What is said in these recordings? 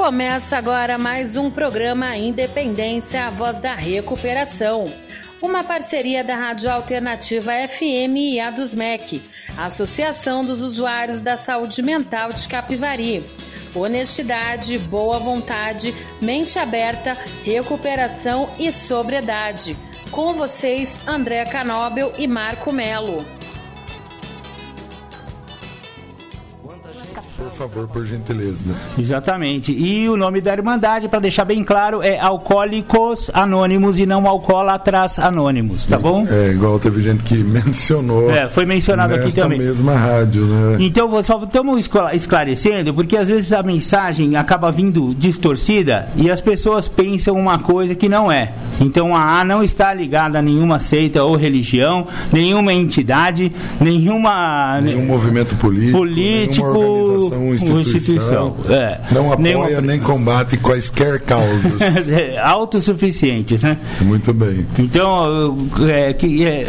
Começa agora mais um programa Independência, a voz da recuperação. Uma parceria da Rádio Alternativa FM e a dos MEC, Associação dos Usuários da Saúde Mental de Capivari. Honestidade, boa vontade, mente aberta, recuperação e sobriedade. Com vocês, André Canóbel e Marco Melo. Por favor, por gentileza. Exatamente. E o nome da Irmandade, para deixar bem claro, é Alcoólicos Anônimos e não Alcoólatras Anônimos, tá bom? É, igual teve gente que mencionou. É, foi mencionado aqui também. mesma rádio, né? Então, só estamos esclarecendo, porque às vezes a mensagem acaba vindo distorcida e as pessoas pensam uma coisa que não é. Então, a A não está ligada a nenhuma seita ou religião, nenhuma entidade, nenhuma. Nenhum movimento político. Político organização, instituição. É. Não apoia Nenhuma... nem combate quaisquer causas. É, autossuficientes, né? Muito bem. Então, é, que, é,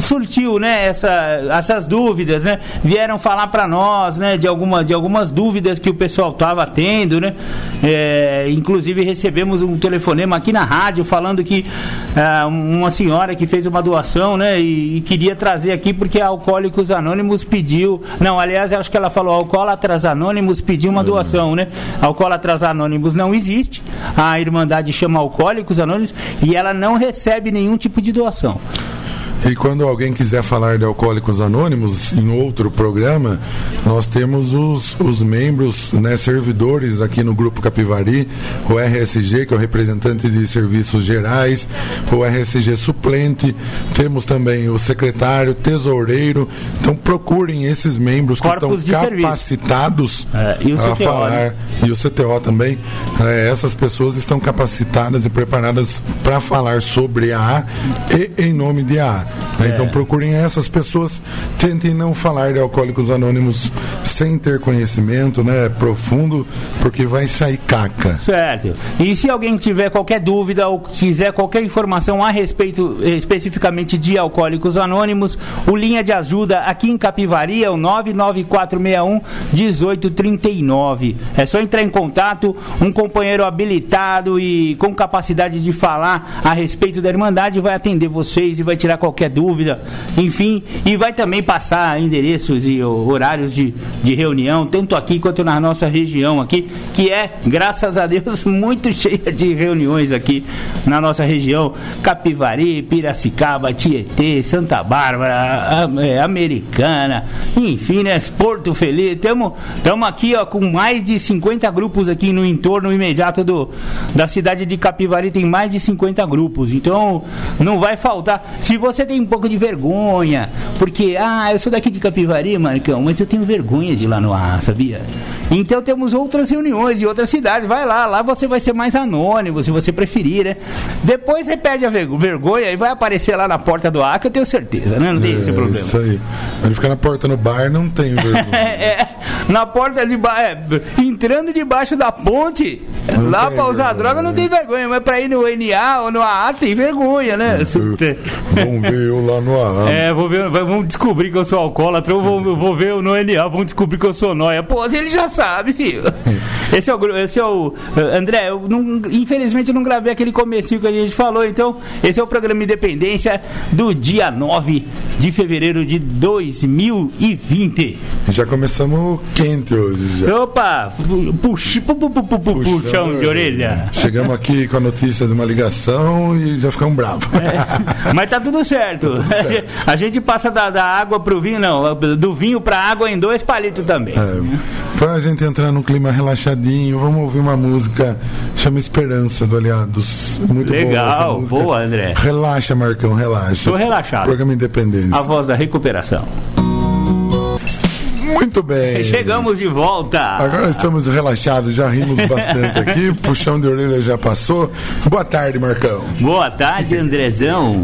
surtiu, né, essa, essas dúvidas, né? Vieram falar para nós, né, de, alguma, de algumas dúvidas que o pessoal estava tendo, né? É, inclusive recebemos um telefonema aqui na rádio falando que é, uma senhora que fez uma doação, né, e, e queria trazer aqui porque a Alcoólicos Anônimos pediu. Não, aliás, acho que ela falou alcoólatra Alcoólatras Anônimos pediu uma doação, né? Alcoólatras Anônimos não existe. A Irmandade chama Alcoólicos Anônimos e ela não recebe nenhum tipo de doação. E quando alguém quiser falar de Alcoólicos Anônimos em outro programa, nós temos os, os membros, né, servidores aqui no Grupo Capivari, o RSG, que é o representante de serviços gerais, o RSG suplente, temos também o secretário, tesoureiro. Então procurem esses membros Corpos que estão capacitados é, a CTO, falar, né? e o CTO também. É, essas pessoas estão capacitadas e preparadas para falar sobre a A e em nome de A. Né? É. Então procurem essas pessoas, tentem não falar de alcoólicos anônimos sem ter conhecimento né, profundo, porque vai sair caca. Certo. E se alguém tiver qualquer dúvida ou quiser qualquer informação a respeito especificamente de alcoólicos anônimos, o linha de ajuda aqui em Capivari é o 99461 1839. É só entrar em contato, um companheiro habilitado e com capacidade de falar a respeito da Irmandade vai atender vocês e vai tirar qualquer qualquer dúvida, enfim, e vai também passar endereços e horários de, de reunião, tanto aqui quanto na nossa região aqui, que é, graças a Deus, muito cheia de reuniões aqui na nossa região, Capivari, Piracicaba, Tietê, Santa Bárbara, é, Americana, enfim, né, Porto Feliz, estamos aqui ó, com mais de 50 grupos aqui no entorno imediato do, da cidade de Capivari, tem mais de 50 grupos, então não vai faltar, se você tem um pouco de vergonha, porque, ah, eu sou daqui de Capivari, Marcão, mas eu tenho vergonha de ir lá no ar, sabia? Então temos outras reuniões em outras cidades, vai lá, lá você vai ser mais anônimo, se você preferir, né? Depois você perde a vergonha e vai aparecer lá na porta do ar, que eu tenho certeza, né? Não tem é, esse problema. Isso aí. Ele fica na porta no bar, não tem vergonha. é, na porta de bar, é, entrando debaixo da ponte, não lá pra usar vergonha, droga não tem vergonha, mas pra ir no NA ou no AA tem vergonha, né? Vamos ver eu lá no AA. É, vou ver, vamos descobrir que eu sou alcoólatra, ou vou, vou ver no NA, vamos descobrir que eu sou nóia. Pô, ele já sabe, filho. Esse é o, esse é o André, eu não, infelizmente eu não gravei aquele comecinho que a gente falou, então esse é o programa Independência do dia 9 de fevereiro de 2020. Já começamos quente hoje já. Opa, puxa, pu, pu, pu, puxão de orelha. Chegamos aqui com a notícia de uma ligação e já ficamos bravos. É, mas tá tudo certo. Certo. A gente passa da, da água pro vinho, não, do vinho pra água em dois palitos também. É, pra gente entrar num clima relaxadinho, vamos ouvir uma música chama Esperança do Aliados. Muito Legal, boa, boa André. Relaxa, Marcão, relaxa. Tô relaxado. Programa Independência. A voz da recuperação. Muito bem. Chegamos de volta. Agora estamos relaxados, já rimos bastante aqui. Puxão de orelha já passou. Boa tarde, Marcão. Boa tarde, Andrezão.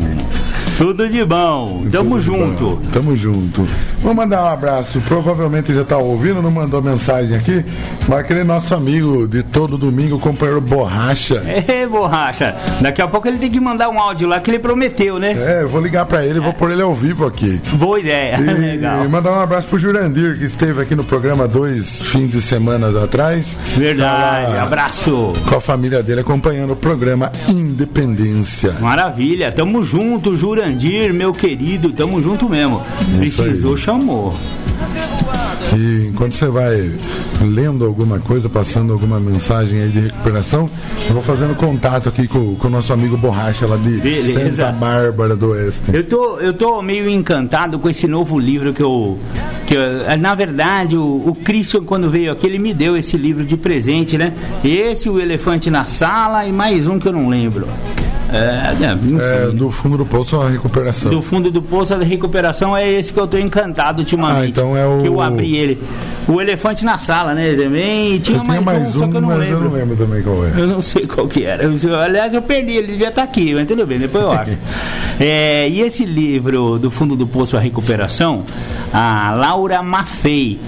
Tudo de bom. Tamo Tudo junto. bom. Tamo junto. Vou mandar um abraço. Provavelmente já tá ouvindo, não mandou mensagem aqui. Mas aquele nosso amigo de todo domingo, o companheiro Borracha. É, borracha. Daqui a pouco ele tem que mandar um áudio lá que ele prometeu, né? É, eu vou ligar pra ele, vou pôr ele ao vivo aqui. Boa ideia. E, Legal. e mandar um abraço pro Jurandir, que esteve aqui no programa dois fins de semanas atrás. Verdade. Tá Abraço. Com a família dele acompanhando o programa Independência. Maravilha. Tamo junto, Jurandir, meu querido. Tamo junto mesmo. Isso Precisou, aí. chamou. E enquanto você vai lendo alguma coisa, passando alguma mensagem aí de recuperação, eu vou fazendo contato aqui com, com o nosso amigo Borracha lá de Beleza. Santa Bárbara do Oeste. Eu tô, eu tô meio encantado com esse novo livro que eu. Que eu- na verdade, o, o Christian, quando veio aqui, ele me deu esse livro de presente, né? Esse, O Elefante na Sala e mais um que eu não lembro. É, é. É, do fundo do poço a recuperação. do fundo do poço da recuperação é esse que eu tô encantado ultimamente. Ah, então é o- Que eu abri ele. O elefante na sala, né? Também. E tinha, eu mais, mais um, só um, que eu não lembro. eu não lembro também qual é. Eu não sei qual que era. Eu- aliás, eu perdi, ele devia estar aqui, mas tudo bem, depois eu acho. É, e esse livro, Do Fundo do Poço a Recuperação, a Laura Maffei.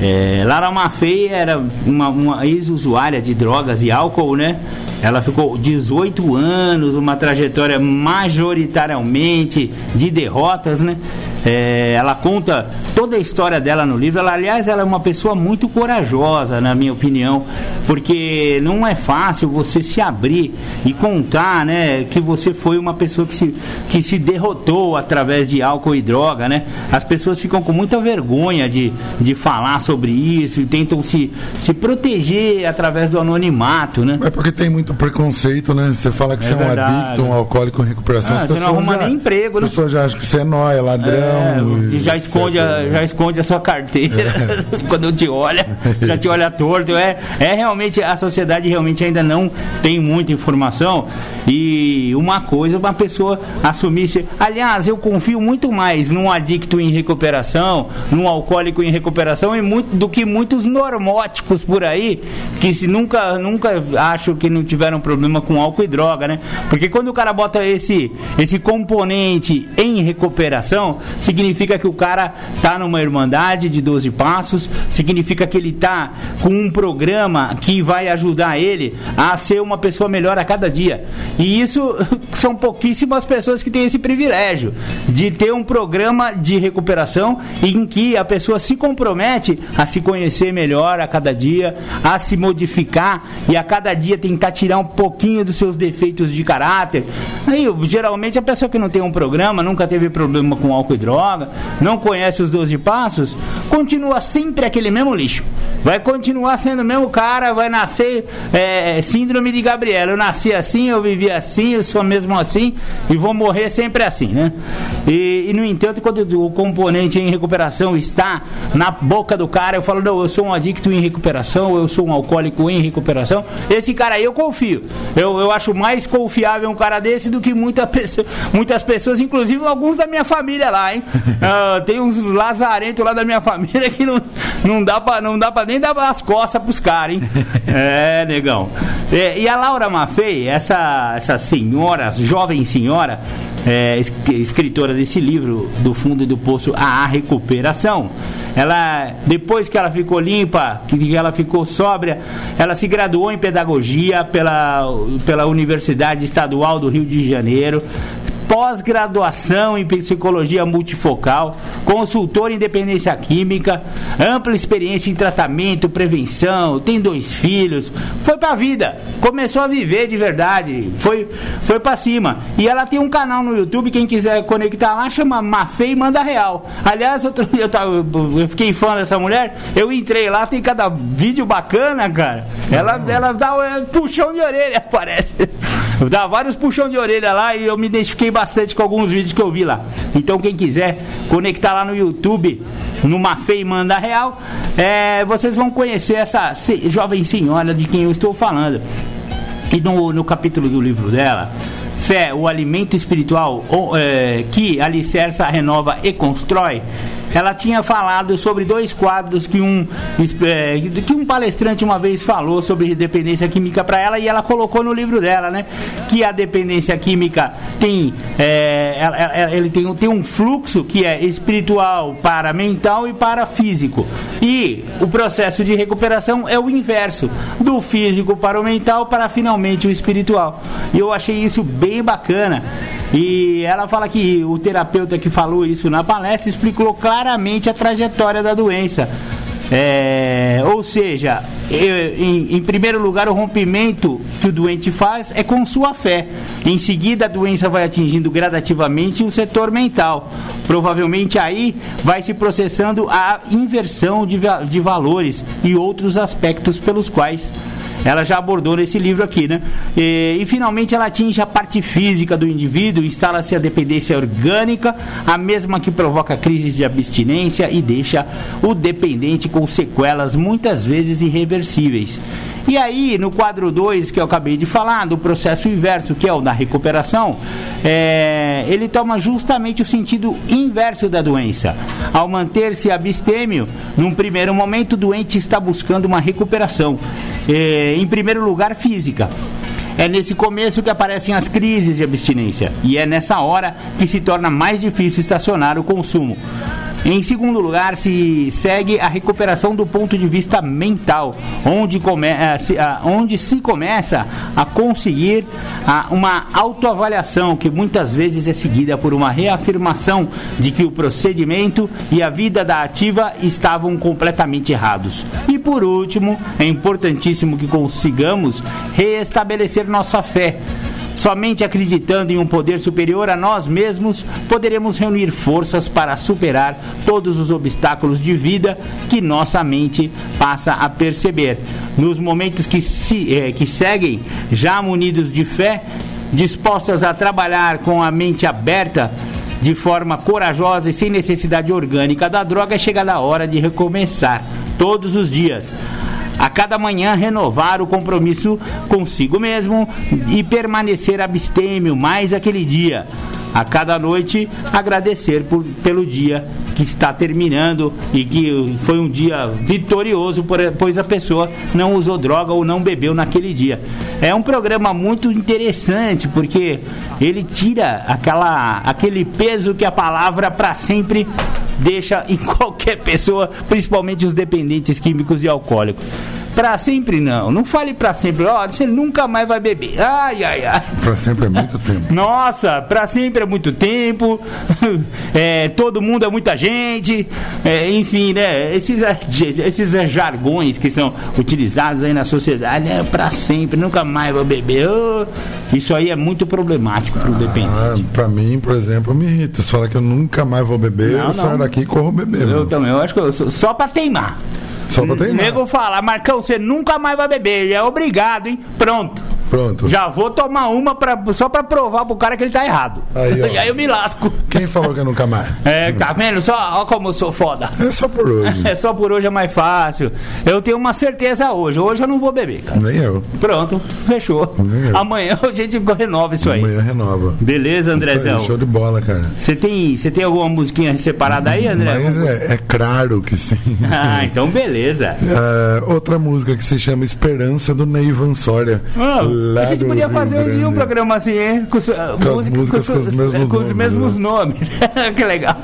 É, Laura Maffei era uma, uma ex-usuária de drogas e álcool, né? Ela ficou 18 anos, uma trajetória majoritariamente de derrotas, né? É, ela conta toda a história dela no livro. Ela, aliás, ela é uma pessoa muito corajosa, na minha opinião, porque não é fácil você se abrir e contar, né, que você foi uma pessoa que se, que se derrotou através de álcool e droga, né? As pessoas ficam com muita vergonha de, de falar sobre isso e tentam se, se proteger através do anonimato, né? É porque tem muito preconceito, né? Você fala que É você é um verdade. adicto, um alcoólico em recuperação. Ah, você não arruma já- nem emprego, né? As pessoas já acham que você é nóia, ladrão. É, e já esconde, a, já esconde a sua carteira quando te olha, já te olha torto. É, é realmente, a sociedade realmente ainda não tem muita informação. E uma coisa, uma pessoa assumisse. Aliás, eu confio muito mais num adicto em recuperação, num alcoólico em recuperação, e muito, do que muitos normóticos por aí, que se nunca, nunca acho que não tiveram problema com álcool e droga, né? Porque quando o cara bota esse, esse componente em recuperação, significa que o cara tá numa irmandade de 12 passos, significa que ele tá com um programa que vai ajudar ele a ser uma pessoa melhor a cada dia. E isso são pouquíssimas pessoas que têm esse privilégio de ter um programa de recuperação em que a pessoa se compromete a se conhecer melhor a cada dia, a se modificar e a cada dia tentar tirar um pouquinho dos seus defeitos de caráter. Aí, geralmente a pessoa que não tem um programa, nunca teve problema com álcool e droga, não conhece os 12 passos, continua sempre aquele mesmo lixo. Vai continuar sendo o mesmo cara, vai nascer é, síndrome de Gabriela. Eu nasci assim, eu vivi assim, eu sou mesmo assim e vou morrer sempre assim, né? E, e, no entanto, quando o componente em recuperação está na boca do cara, eu falo, não, eu sou um adicto em recuperação, eu sou um alcoólico em recuperação. Esse cara aí eu confio. Eu, eu acho mais confiável um cara desse do que muita pessoa, muitas pessoas, inclusive alguns da minha família lá, hein? Ah, tem uns lazarentos lá da minha família que não, não dá pra, não dá pra nem dar as costas pros caras, hein? É, negão. É, e a Laura Maffei, essa, essa senhora, jovem senhora, é, es- escritora desse livro, Do Fundo do Poço à Recuperação. Ela, depois que ela ficou limpa, que que ela ficou sóbria, ela se graduou em pedagogia pela, pela Universidade Estadual do Rio de Janeiro, pós-graduação em psicologia multifocal, consultor em dependência química, ampla experiência em tratamento, prevenção, tem dois filhos, foi pra vida, começou a viver de verdade, foi, foi pra cima. E ela tem um canal no YouTube, quem quiser conectar lá, chama Mafei Manda Real. Aliás, outro dia eu, tava, eu fiquei fã dessa mulher, eu entrei lá, tem cada vídeo bacana, cara. Ela, ela dá um puxão de orelha, parece. Dá vários puxão de orelha lá e eu me identifiquei bastante com alguns vídeos que eu vi lá. Então quem quiser conectar lá no YouTube, no Mafei Manda Real, é, vocês vão conhecer essa jovem senhora de quem eu estou falando. E no, no capítulo do livro dela, Fé, o alimento espiritual é, que alicerça, renova e constrói, ela tinha falado sobre dois quadros que um, é, que um palestrante uma vez falou sobre dependência química para ela e ela colocou no livro dela, né? Que a dependência química tem, é, ela, ela, ele tem, tem um fluxo que é espiritual para mental e para físico. E o processo de recuperação é o inverso, do físico para o mental para finalmente o espiritual. E eu achei isso bem bacana. E ela fala que o terapeuta que falou isso na palestra explicou claramente a trajetória da doença. É, ou seja, eu, em, em, primeiro lugar, o rompimento que o doente faz é com sua fé. Em seguida, a doença vai atingindo gradativamente o setor mental. Provavelmente aí vai se processando a inversão de, de valores e outros aspectos pelos quais ela já abordou nesse livro aqui, né? E, e finalmente ela atinge a parte física do indivíduo, instala-se a dependência orgânica, a mesma que provoca crises de abstinência e deixa o dependente com sequelas muitas vezes irreversíveis. E aí, no quadro 2 que eu acabei de falar, do processo inverso, que é o da recuperação, é, ele toma justamente o sentido inverso da doença. Ao manter-se abstêmio, num primeiro momento, o doente está buscando uma recuperação. É, em primeiro lugar, física. É nesse começo que aparecem as crises de abstinência e é nessa hora que se torna mais difícil estacionar o consumo. Em segundo lugar, se segue a recuperação do ponto de vista mental, onde, come, eh, se, ah, onde se começa a conseguir ah, uma autoavaliação que muitas vezes é seguida por uma reafirmação de que o procedimento e a vida da ativa estavam completamente errados. E por último, é importantíssimo que consigamos reestabelecer nossa fé Somente acreditando em um poder superior a nós mesmos poderemos reunir forças para superar todos os obstáculos de vida que nossa mente passa a perceber. Nos momentos que, se, eh, que seguem, já munidos de fé, dispostas a trabalhar com a mente aberta, de forma corajosa e sem necessidade orgânica da droga, é chegada a hora de recomeçar todos os dias a cada manhã renovar o compromisso consigo mesmo e permanecer abstêmio mais aquele dia. A cada noite agradecer por, pelo dia que está terminando e que foi um dia vitorioso, pois a pessoa não usou droga ou não bebeu naquele dia. É um programa muito interessante porque ele tira aquela, aquele peso que a palavra para sempre deixa em qualquer pessoa, principalmente os dependentes químicos e alcoólicos. Pra sempre não. Não fale pra sempre. Ó, você nunca mais vai beber. Ai, ai, ai. Pra sempre é muito tempo. Nossa, pra sempre é muito tempo. É, todo mundo é muita gente. É, enfim, né? Esses, esses jargões que são utilizados aí na sociedade é pra sempre. Nunca mais vou beber. Oh, isso aí é muito problemático pro ah, dependente. Pra mim, por exemplo, me irrita. Se falar que eu nunca mais vou beber, não, eu saio daqui e corro beber. Eu também. Eu acho que eu, só pra teimar. Só pra teimar. Nego fala, Marcão, você nunca mais vai beber. Ele é obrigado, hein? Pronto. Pronto. Já vou tomar uma pra, só pra provar pro cara que ele tá errado. Aí, e aí eu me lasco. Quem falou que eu nunca mais? É, tá vendo? Só, ó como eu sou foda. É só por hoje. É só por hoje é mais fácil. Eu tenho uma certeza hoje. Hoje eu não vou beber, cara. Nem eu. Pronto, fechou. Nem eu. Amanhã a gente renova isso aí. Amanhã renova. Beleza, Andrezão? Aí, show de bola, cara. Você tem, você tem alguma musiquinha separada aí, André? Mas é, é claro que sim. Ah, então beleza. É, outra música que se chama Esperança do Neivan Soria. Oh, a gente podia fazer um dia um programa assim, hein? Com, com, música, músicas com, com, os mesmos com nomes. Os mesmos né? nomes. que legal.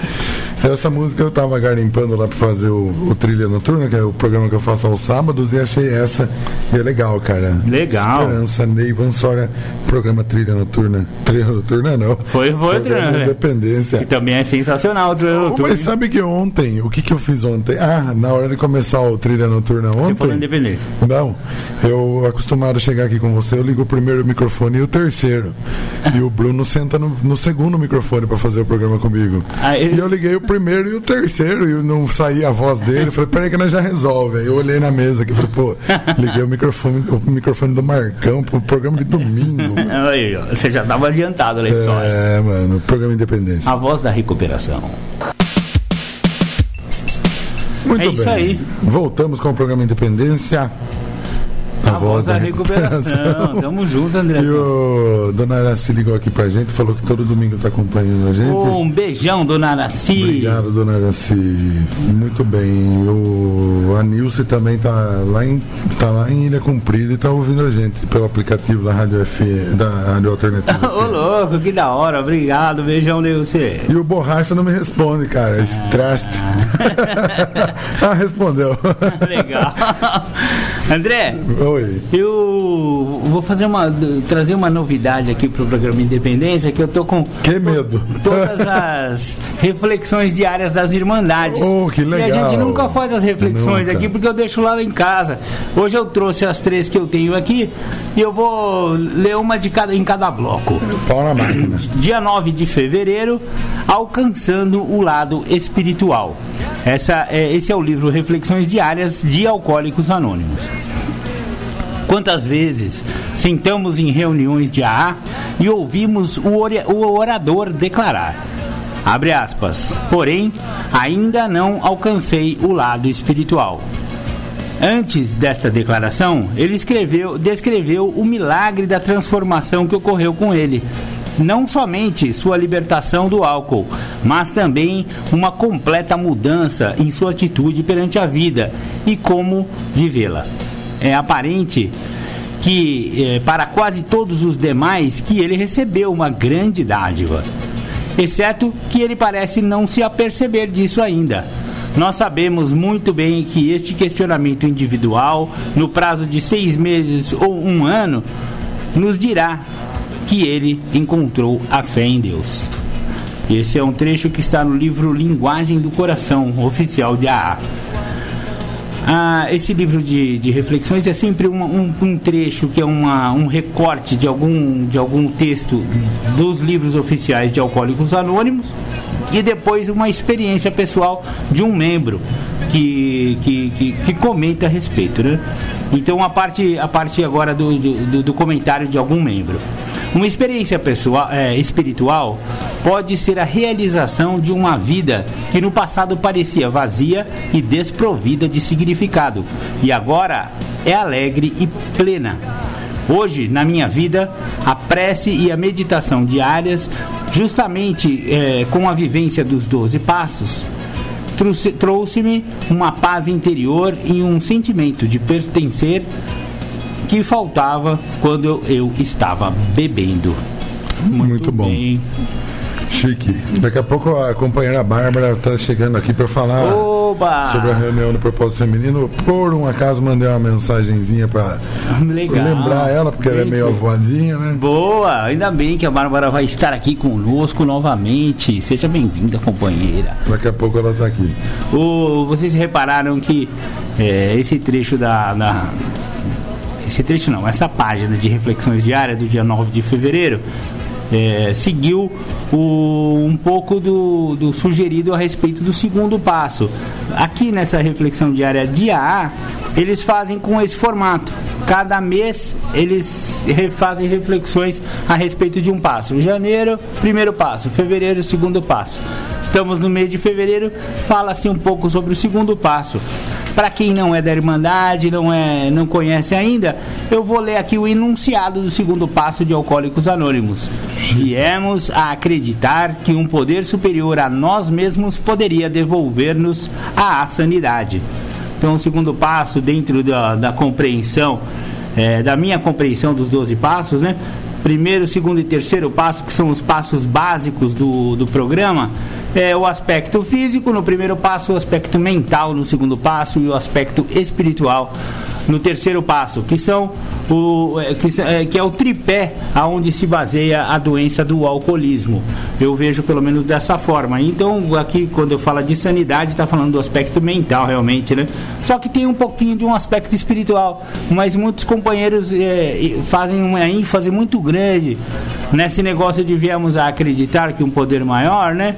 Essa música eu tava garimpando lá para fazer o, o, Trilha Noturna, que é o programa que eu faço aos sábados, e achei essa. E é legal, cara. Legal. Esperança, Ney Vansória, programa Trilha Noturna. Trilha Noturna não. Foi, foi, Trilha Independência. Que também é sensacional, Trilha Noturna. Mas sabe que ontem, o que, que eu fiz ontem? Ah, na hora de começar o Trilha Noturna ontem. Você falou Independência. Não. Eu, acostumado a chegar aqui com você, eu ligo o primeiro microfone e o terceiro. e o Bruno senta no, no segundo microfone para fazer o programa comigo. Ah, ele... E eu liguei o primeiro e o terceiro e não saía a voz dele. Eu falei, peraí que nós já resolve. Aí eu olhei na mesa aqui e falei, pô, liguei o microfone, o microfone do Marcão pro programa de domingo. Aí, você já tava adiantado na história. É, mano, programa Independência. A voz da recuperação. Muito é bem. isso aí. Voltamos com o programa Independência. A, a voz, da, da recuperação. recuperação. Tamo junto, André. E o Dona Araci ligou aqui pra gente, falou que todo domingo tá acompanhando a gente. um beijão, Dona Araci. Obrigado, Dona Araci. Muito bem. O Anilce também tá lá em, tá lá em Ilha Comprida e tá ouvindo a gente pelo aplicativo da Rádio F, da Rádio Alternativa. Ô, louco, que da hora. Obrigado, beijão, Nilce. E o Borracha não me responde, cara. Esse ah. traste. ah, respondeu. Legal. André, Oi. eu vou fazer uma trazer uma novidade aqui para o programa Independência que eu tô com que medo todas as reflexões diárias das irmandades. Oh, que legal. E a gente nunca faz as reflexões nunca. aqui porque eu deixo lá em casa. Hoje eu trouxe as três que eu tenho aqui e eu vou ler uma de cada em cada bloco. Pau na máquina. Dia 9 de fevereiro, alcançando o lado espiritual. Essa é, esse é o livro Reflexões Diárias de Alcoólicos Anônimos. Quantas vezes sentamos em reuniões de AA e ouvimos o orador declarar: abre aspas, porém, ainda não alcancei o lado espiritual. Antes desta declaração, ele escreveu, descreveu o milagre da transformação que ocorreu com ele, não somente sua libertação do álcool, mas também uma completa mudança em sua atitude perante a vida e como vivê-la. É aparente que eh, para quase todos os demais que ele recebeu uma grande dádiva, exceto que ele parece não se aperceber disso ainda. Nós sabemos muito bem que este questionamento individual, no prazo de seis meses ou um ano, nos dirá que ele encontrou a fé em Deus. Esse é um trecho que está no livro Linguagem do Coração, oficial de AA. Ah, esse livro de, de reflexões é sempre um, um, um, trecho que é uma, um recorte de algum, de algum texto dos livros oficiais de Alcoólicos Anônimos e depois uma experiência pessoal de um membro que, que, que, que comenta a respeito. Né? Então a parte, a parte agora do, do, do comentário de algum membro. Uma experiência pessoal, é, espiritual pode ser a realização de uma vida que no passado parecia vazia e desprovida de significado e agora é alegre e plena. Hoje, na minha vida, a prece e a meditação diárias, justamente é, com a vivência dos doze passos, trouxe-me uma paz interior e um sentimento de pertencer que faltava quando eu estava bebendo. Muito, Muito bom. Bem. Chique. Daqui a pouco a companheira Bárbara está chegando aqui para falar Oba! sobre a reunião do propósito feminino. Por um acaso mandei uma mensagenzinha para lembrar ela, porque ela é meio avoadinha, né? Boa! Ainda bem que a Bárbara vai estar aqui conosco novamente. Seja bem-vinda, companheira. Daqui a pouco ela está aqui. O, vocês repararam que é, esse trecho da, da esse trecho não, essa página de reflexões diárias do dia 9 de fevereiro é, seguiu o, um pouco do, do, sugerido a respeito do segundo passo. Aqui nessa reflexão diária dia A, eles fazem com esse formato. Cada mês eles fazem reflexões a respeito de um passo. Janeiro, primeiro passo. Fevereiro, segundo passo. Estamos no mês de fevereiro, fala-se um pouco sobre o segundo passo. Para quem não é da Irmandade, não, é, não conhece ainda, eu vou ler aqui o enunciado do segundo passo de Alcoólicos Anônimos. Viemos a acreditar que um poder superior a nós mesmos poderia devolver-nos a sanidade. Então, o segundo passo, dentro da, da compreensão, é, da minha compreensão dos 12 passos, né? Primeiro, segundo e terceiro passo, que são os passos básicos do, do programa, é, o aspecto físico, no primeiro passo, o aspecto mental, no segundo passo, e o aspecto espiritual no terceiro passo, que são o, é, que, é, que é o tripé aonde se baseia a doença do alcoolismo. Eu vejo pelo menos dessa forma. Então, aqui quando eu falo de sanidade, está falando do aspecto mental realmente, né? Só que tem um pouquinho de um aspecto espiritual. Mas muitos companheiros é, fazem uma ênfase muito grande nesse negócio de viemos a acreditar que um poder maior, né?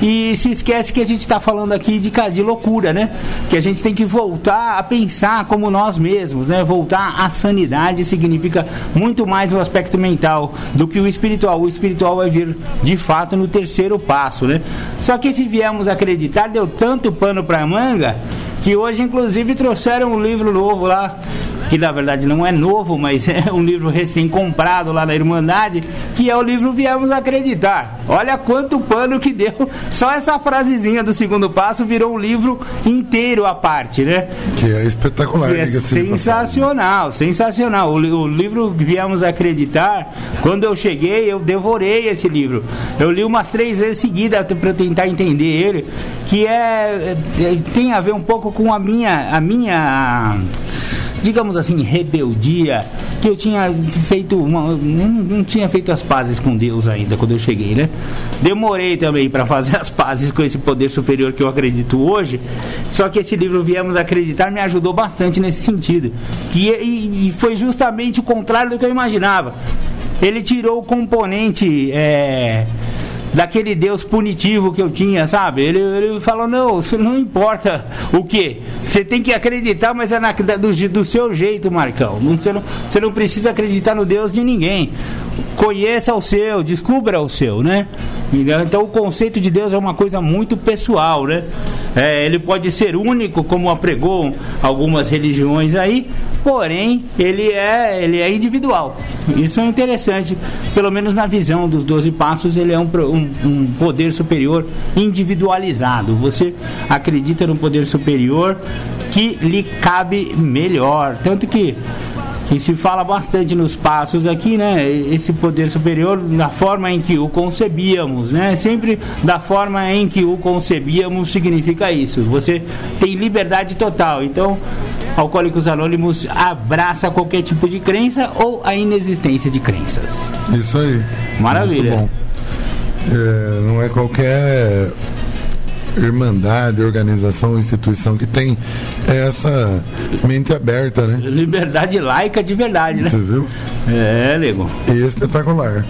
E se esquece que a gente está falando aqui de, de loucura, né? Que a gente tem que voltar a pensar como nós mesmos, né? Voltar à sanidade significa muito mais o aspecto mental do que o espiritual. O espiritual vai vir de fato no terceiro passo, né? Só que se viemos acreditar, deu tanto pano para manga que hoje inclusive trouxeram um livro novo lá que na verdade não é novo, mas é um livro recém-comprado lá na Irmandade, que é o livro Viemos Acreditar. Olha quanto pano que deu. Só essa frasezinha do segundo passo virou um livro inteiro à parte, né? Que é espetacular. Que é sensacional, sensacional. O, o livro Viemos Acreditar, quando eu cheguei, eu devorei esse livro. Eu li umas três vezes seguidas para tentar entender ele, que é, é tem a ver um pouco com a minha a minha digamos assim, rebeldia, que eu tinha feito uma, não, tinha feito as pazes com Deus ainda quando eu cheguei, né? Demorei também para fazer as pazes com esse poder superior que eu acredito hoje. Só que esse livro Viemos Acreditar me ajudou bastante nesse sentido. Que e, e foi justamente o contrário do que eu imaginava. Ele tirou o componente é, daquele Deus punitivo que eu tinha, sabe? Ele, ele falou: não, não importa o que. Você tem que acreditar, mas é na, do, do seu jeito, Marcão. Você, não, você não precisa acreditar no Deus de ninguém. Conheça o seu, descubra o seu, né? Então o conceito de Deus é uma coisa muito pessoal, né? É, ele pode ser único, como apregou algumas religiões aí, porém ele é, ele é individual. Isso é interessante, pelo menos na visão dos 12 passos, ele é um, um, um poder superior individualizado. Você acredita no poder superior que lhe cabe melhor. Tanto que se fala bastante nos passos aqui, né? Esse poder superior da forma em que o concebíamos, né? Sempre da forma em que o concebíamos significa isso. Você tem liberdade total. Então, Alcoólicos Anônimos abraça qualquer tipo de crença ou a inexistência de crenças. Isso aí. Maravilha. É, não é qualquer irmandade, organização, instituição que tem essa mente aberta, né? Liberdade laica de verdade, né? Você viu? É, Lego. E espetacular.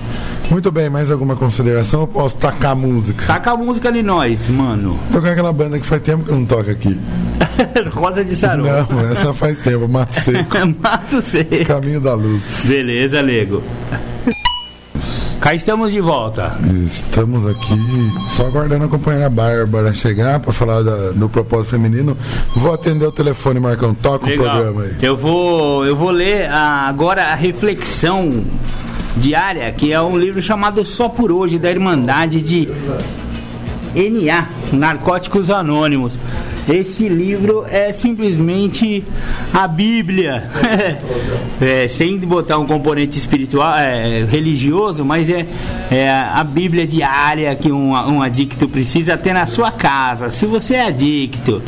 Muito bem, mais alguma consideração? Eu posso tacar música? Taca a música de nós, mano. Tocar aquela banda que faz tempo que não toca aqui. Rosa de Sarou. Não, essa faz tempo, Mato Seco. Mato Seco. Caminho da Luz. Beleza, Lego. Cá estamos de volta. Estamos aqui só aguardando a companheira Bárbara chegar para falar da, do propósito feminino. Vou atender o telefone, Marcão. Toca Legal. o programa aí. Eu vou, eu vou ler a, agora a reflexão diária, que é um livro chamado Só por Hoje, da Irmandade de NA, Narcóticos Anônimos. Esse livro é simplesmente a Bíblia, é, sem botar um componente espiritual, é, religioso, mas é, é, a Bíblia diária que um, um adicto precisa ter na sua casa. Se você é adicto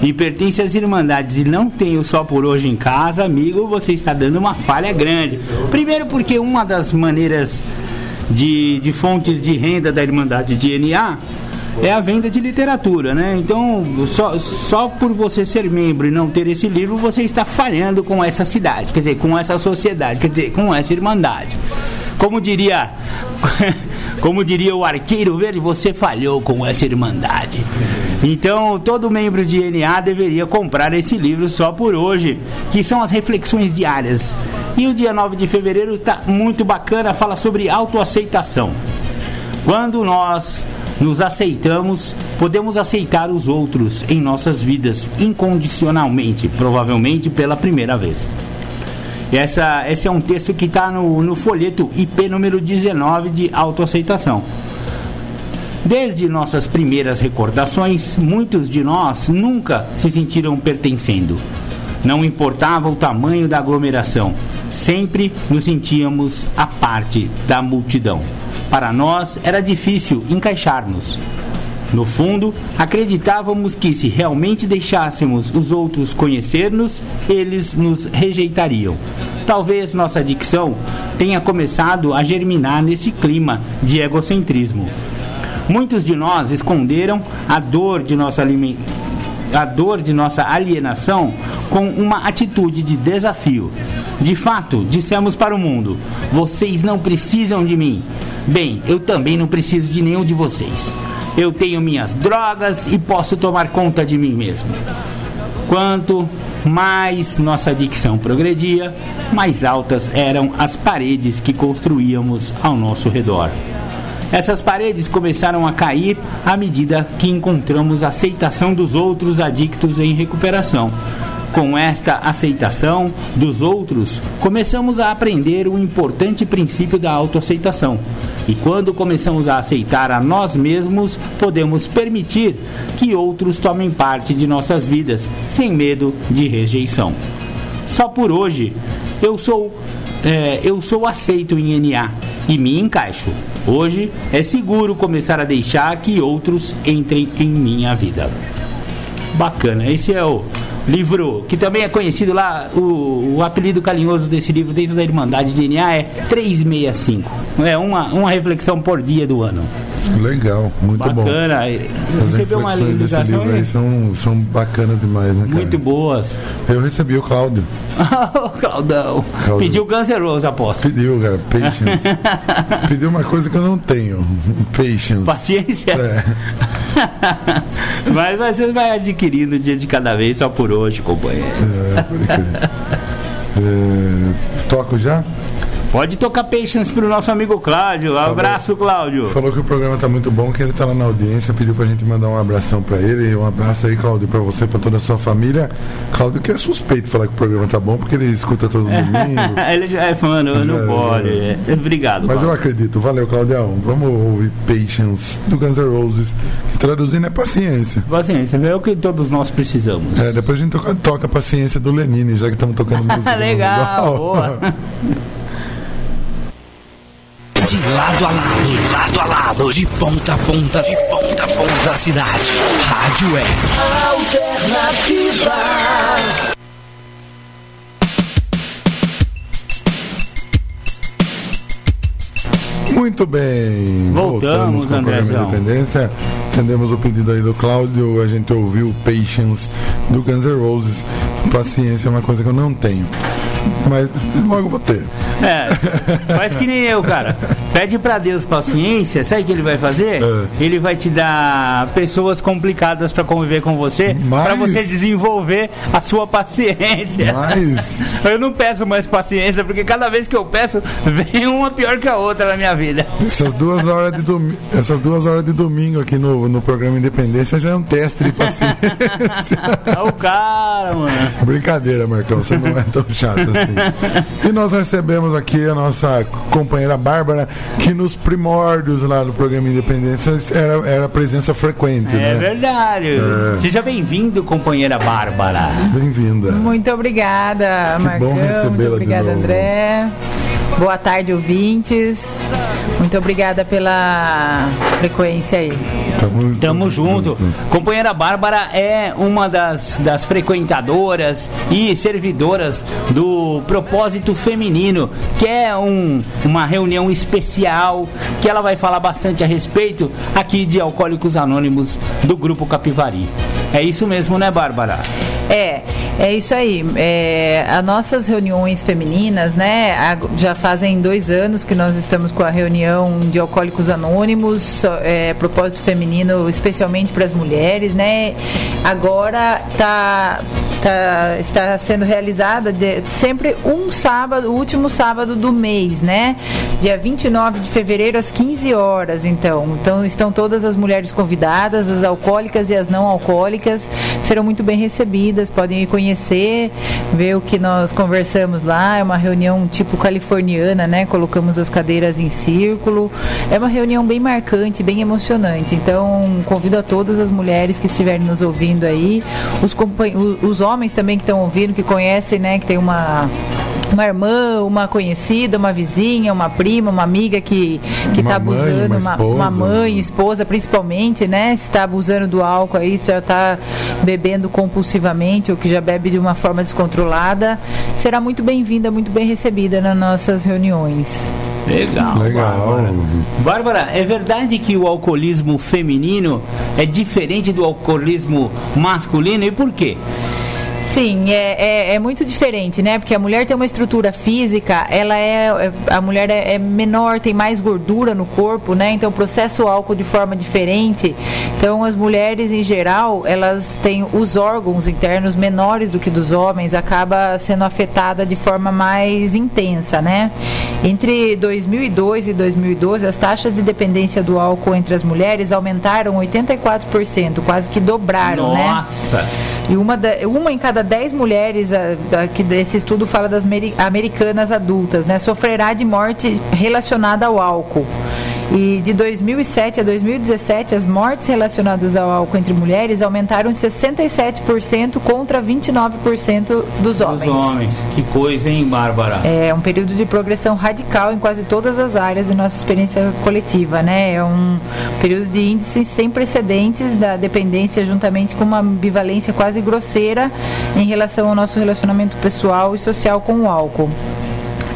e pertence às Irmandades e não tem o Só por Hoje em casa, amigo, você está dando uma falha grande. Primeiro, porque uma das maneiras de, de fontes de renda da Irmandade de NA é a venda de literatura, né? Então, só, só por você ser membro e não ter esse livro, você está falhando com essa cidade, quer dizer, com essa sociedade, quer dizer, com essa irmandade. Como diria, como diria o arqueiro verde, você falhou com essa irmandade. Então, todo membro de NA deveria comprar esse livro só por hoje, que são as reflexões diárias. E o dia 9 de fevereiro está muito bacana, fala sobre autoaceitação. Quando nós nos aceitamos, podemos aceitar os outros em nossas vidas incondicionalmente, provavelmente pela primeira vez. Essa, esse é um texto que está no, no folheto IP número 19 de autoaceitação. Desde nossas primeiras recordações, muitos de nós nunca se sentiram pertencendo. Não importava o tamanho da aglomeração, sempre nos sentíamos a parte da multidão. Para nós era difícil encaixar-nos. No fundo, acreditávamos que se realmente deixássemos os outros conhecer-nos, eles nos rejeitariam. Talvez nossa adicção tenha começado a germinar nesse clima de egocentrismo. Muitos de nós esconderam a dor de nossa a dor de nossa alienação com uma atitude de desafio. De fato, dissemos para o mundo: vocês não precisam de mim. Bem, eu também não preciso de nenhum de vocês. Eu tenho minhas drogas e posso tomar conta de mim mesmo. Quanto mais nossa adicção progredia, mais altas eram as paredes que construíamos ao nosso redor. Essas paredes começaram a cair à medida que encontramos a aceitação dos outros adictos em recuperação. Com esta aceitação dos outros, começamos a aprender o importante princípio da autoaceitação. E quando começamos a aceitar a nós mesmos, podemos permitir que outros tomem parte de nossas vidas, sem medo de rejeição. Só por hoje, eu sou é, eu sou aceito em NA e me encaixo. Hoje é seguro começar a deixar que outros entrem em minha vida. Bacana, esse é o livro que também é conhecido lá, o, o apelido carinhoso desse livro dentro da Irmandade de DNA é 365. É uma, uma reflexão por dia do ano. Legal, muito Bacana. bom. Bacana. Recebeu uma ilustração aí? aí são, são bacanas demais, né, cara? Muito boas. Eu recebi o Cláudio. o Claudão. Cláudio. Pediu Guns Roses, aposto. Pediu, cara, patience. Pediu uma coisa que eu não tenho. Patience. Paciência? É. Mas você vai adquirindo dia de cada vez, só por hoje, companheiro. É, por é, toco já? Pode tocar Patience pro nosso amigo Cláudio. Tá abraço, Cláudio. Falou que o programa tá muito bom, que ele tá lá na audiência, pediu pra gente mandar um abração pra ele. Um abraço aí, Cláudio, pra você, pra toda a sua família. Cláudio, que é suspeito falar que o programa tá bom, porque ele escuta todo domingo. ele já é fã, não, não é, pode. É. Obrigado. Mas Cláudio. eu acredito. Valeu, Claudião. Vamos ouvir Patience do Guns N' Roses, que traduzindo é paciência. Paciência, é o que todos nós precisamos. É, depois a gente toca, toca paciência do Lenine, já que estamos tocando música. Legal, boa. De lado a lado, de lado a lado, de ponta a ponta, de ponta a ponta da cidade. Rádio é Alternativa. Muito bem. Voltamos, Voltamos com o programa Independência. Entendemos o pedido aí do Cláudio. A gente ouviu Patience do Guns N' Roses. Paciência é uma coisa que eu não tenho. Mas logo vou ter. É, faz que nem eu, cara. Pede para Deus paciência, sabe o que ele vai fazer? É. Ele vai te dar pessoas complicadas para conviver com você, Mas... para você desenvolver a sua paciência. Mas... Eu não peço mais paciência, porque cada vez que eu peço, vem uma pior que a outra na minha vida. Essas duas horas de, domi... Essas duas horas de domingo aqui no, no programa Independência já é um teste de paciência. É o cara, mano. Brincadeira, Marcão, você não é tão chato assim. E nós recebemos aqui a nossa companheira Bárbara que nos primórdios lá do programa Independência era, era presença frequente. É né? verdade. É. Seja bem-vindo, companheira Bárbara. Bem-vinda. Muito obrigada, que Marcão. Bom recebê-la obrigada, André. Boa tarde, ouvintes. Muito obrigada pela frequência aí. Tamo, Tamo junto. junto. Companheira Bárbara é uma das, das frequentadoras e servidoras do Propósito Feminino, que é um, uma reunião especial que ela vai falar bastante a respeito aqui de Alcoólicos Anônimos do Grupo Capivari. É isso mesmo, né, Bárbara? É, é isso aí. É, as nossas reuniões femininas, né? Já fazem dois anos que nós estamos com a reunião de alcoólicos anônimos, é, propósito feminino, especialmente para as mulheres, né? Agora tá, tá, está sendo realizada de, sempre um sábado, o último sábado do mês, né? Dia 29 de fevereiro às 15 horas, então. Então estão todas as mulheres convidadas, as alcoólicas e as não alcoólicas serão muito bem recebidas, podem ir conhecer, ver o que nós conversamos lá. É uma reunião tipo californiana, né? Colocamos as cadeiras em círculo. É uma reunião bem marcante, bem emocionante. Então, convido a todas as mulheres que estiverem nos ouvindo aí, os, os homens também que estão ouvindo, que conhecem, né? Que tem uma uma irmã, uma conhecida, uma vizinha, uma prima, uma amiga que que está abusando, uma, uma, uma, mãe, esposa, principalmente, né? Se está abusando do álcool aí, se já está bebendo compulsivamente ou que já bebe de uma forma descontrolada, será muito bem-vinda, muito bem recebida nas nossas reuniões. Legal. Legal. Bárbara. Bárbara, é verdade que o alcoolismo feminino é diferente do alcoolismo masculino e por quê? Sim, é, é, é, muito diferente, né? Porque a mulher tem uma estrutura física, ela é. é a mulher é, é, menor, tem mais gordura no corpo, né? Então processa o álcool de forma diferente. Então as mulheres em geral, elas têm os órgãos internos menores do que dos homens, acaba sendo afetada de forma mais intensa, né? Entre 2002 e 2012, as taxas de dependência do álcool entre as mulheres aumentaram 84%, quase que dobraram, Nossa. né? Nossa! E uma, da, uma em cada dez mulheres, a, a, que desse estudo fala das americanas adultas, né, sofrerá de morte relacionada ao álcool. E de 2007 a 2017, as mortes relacionadas ao álcool entre mulheres aumentaram 67% contra 29% dos homens. Dos homens. Que coisa, hein, Bárbara? É um período de progressão radical em quase todas as áreas de nossa experiência coletiva, né? É um período de índices sem precedentes da dependência, juntamente com uma ambivalência quase grosseira em relação ao nosso relacionamento pessoal e social com o álcool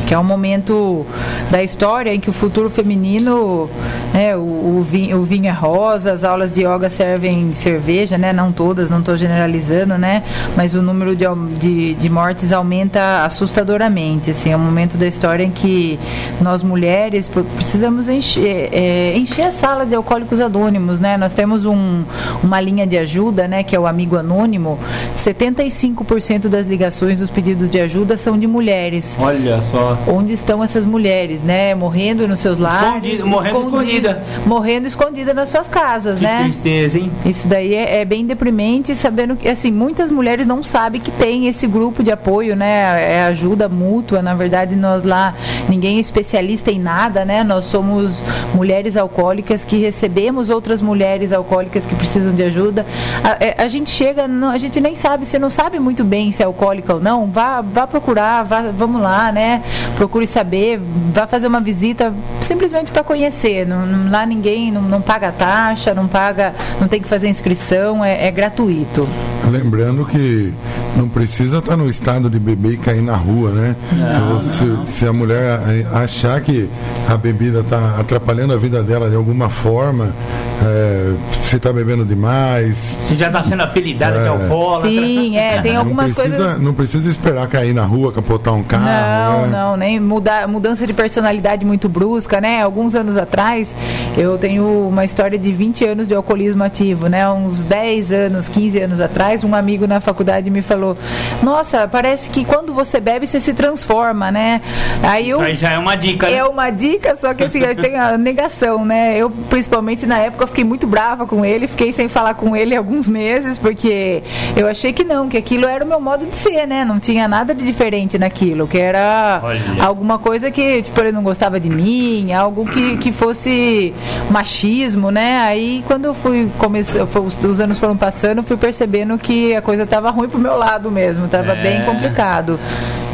que é um momento da história em que o futuro feminino, né, o, o, vinho, o vinho é rosa, as aulas de yoga servem cerveja, né, não todas, não estou generalizando, né, mas o número de, de, de, mortes aumenta assustadoramente. Assim, é um momento da história em que nós mulheres precisamos encher, é, encher a sala de alcoólicos anônimos. Né? Nós temos um, uma linha de ajuda, né, que é o Amigo Anônimo. 75% das ligações dos pedidos de ajuda são de mulheres. Olha só onde estão essas mulheres, né? Morrendo nos seus lares. morrendo escondida. Morrendo escondida nas suas casas, que né? tristeza, hein? Isso daí é, é, bem deprimente, sabendo que, assim, muitas mulheres não sabem que tem esse grupo de apoio, né? É ajuda mútua. Na verdade, nós lá, ninguém é especialista em nada, né? Nós somos mulheres alcoólicas que recebemos outras mulheres alcoólicas que precisam de ajuda. A, é, a gente chega, não, a gente nem sabe, você não sabe muito bem se é alcoólica ou não, vá, vá procurar, vá, vamos lá, né? Procure saber, vá fazer uma visita simplesmente para conhecer. Não, não, lá ninguém não, não, paga taxa, não paga, não tem que fazer inscrição, é, é gratuito. Lembrando que não precisa estar no estado de beber e cair na rua, né? Não, se, não. se, a mulher achar que a bebida está atrapalhando a vida dela de alguma forma, é, se está bebendo demais. Se já está sendo apelidada é, de alcoólatra. Sim, é, tem algumas precisa, coisas. Não precisa esperar cair na rua, capotar um carro. Não, né? não, nem mudar, mudança de personalidade muito brusca, né? Alguns anos atrás, eu tenho uma história de 20 anos de alcoolismo ativo, né? Uns 10 anos, 15 anos atrás, um amigo na faculdade me falou: Nossa, parece que quando você bebe, você se transforma, né? Aí Isso eu, aí já é uma dica. Né? É uma dica, só que assim, eu tenho a negação, né? Eu, principalmente na época, fiquei muito brava com ele, fiquei sem falar com ele alguns meses, porque eu achei que não, que aquilo era o meu modo de ser, né? Não tinha nada de diferente naquilo, que era Olha. Alguma coisa que, tipo, ele não gostava de mim, algo que, que fosse machismo, né? Aí quando eu fui começar, os anos foram passando, fui percebendo que a coisa estava ruim pro meu lado mesmo, estava é. bem complicado.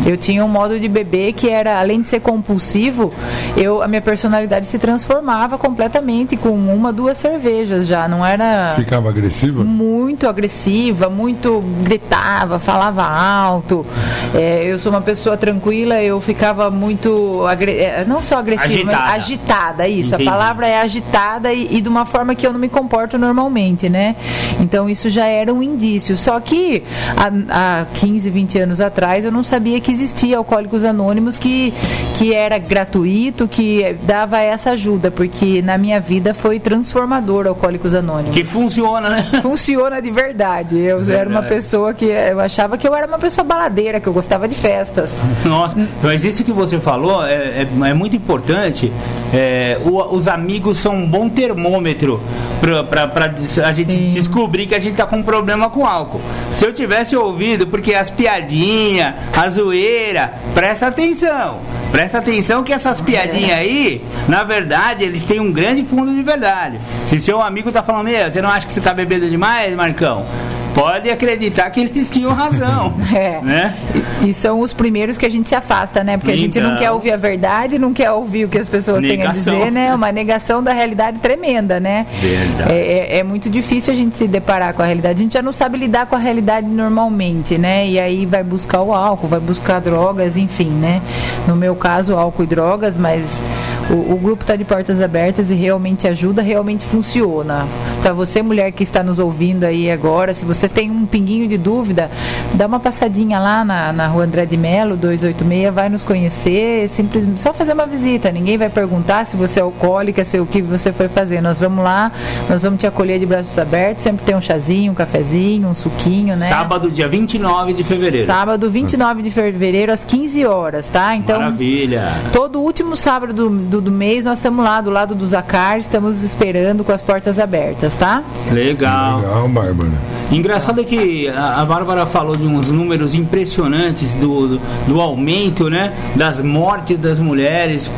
Eu tinha um modo de beber que era, além de ser compulsivo, eu, a minha personalidade se transformava completamente com uma, duas cervejas já, não era. Ficava agressiva? Muito agressiva, muito gritava, falava alto. É, eu sou uma pessoa tranquila, eu ficava muito. É, não só agressiva, agitada. mas agitada, isso. Entendi. A palavra é agitada e, e de uma forma que eu não me comporto normalmente, né? Então isso já era um indício. Só que há, há 15, 20 anos atrás eu não sabia que existia Alcoólicos Anônimos que, que era gratuito, que dava essa ajuda, porque na minha vida foi transformador Alcoólicos Anônimos. Que funciona, né? Funciona de verdade. Eu verdade. era uma pessoa que eu achava que eu era uma pessoa baladeira, que eu gostava de festas. Nossa, mas isso que você falou é, é, é muito importante. É, o, os amigos são um bom termômetro para a gente Sim. descobrir que a gente está com um problema com álcool. Se eu tivesse ouvido, porque as piadinhas, a zoeira, presta atenção. Presta atenção que essas piadinhas aí, na verdade, eles têm um grande fundo de verdade. Se seu amigo tá falando, meu, você não acha que você tá bebendo demais, Marcão? Pode acreditar que eles tinham razão. É. Né? E, são os primeiros que a gente se afasta, né? Porque a gente não quer ouvir a verdade, não quer ouvir o que as pessoas negação. têm a dizer, né? Uma negação da realidade tremenda, né? Verdade. É, é, é, muito difícil a gente se deparar com a realidade. A gente já não sabe lidar com a realidade normalmente, né? E aí vai buscar o álcool, vai buscar drogas, enfim, né? No meu caso, álcool e drogas, mas o, o grupo está de portas abertas e realmente ajuda, realmente funciona. Para você, mulher que está nos ouvindo aí agora, se você tem um pinguinho de dúvida, dá uma passadinha lá na, na rua André de Melo, 286, vai nos conhecer, simplesmente só fazer uma visita. Ninguém vai perguntar se você é alcoólica, se o que você foi fazer. Nós vamos lá, nós vamos te acolher de braços abertos, sempre tem um chazinho, um cafezinho, um suquinho, né? Sábado, dia 29 de fevereiro. Sábado, 29 de fevereiro, às 15 horas, tá? Então, Maravilha. Todo último sábado do do, do mês, nós estamos lá do lado do Zacar, estamos esperando com as portas abertas, tá? Legal. Legal, Bárbara. Engraçado é que a a Bárbara falou de uns números impressionantes do, do, do aumento né, das mortes das mulheres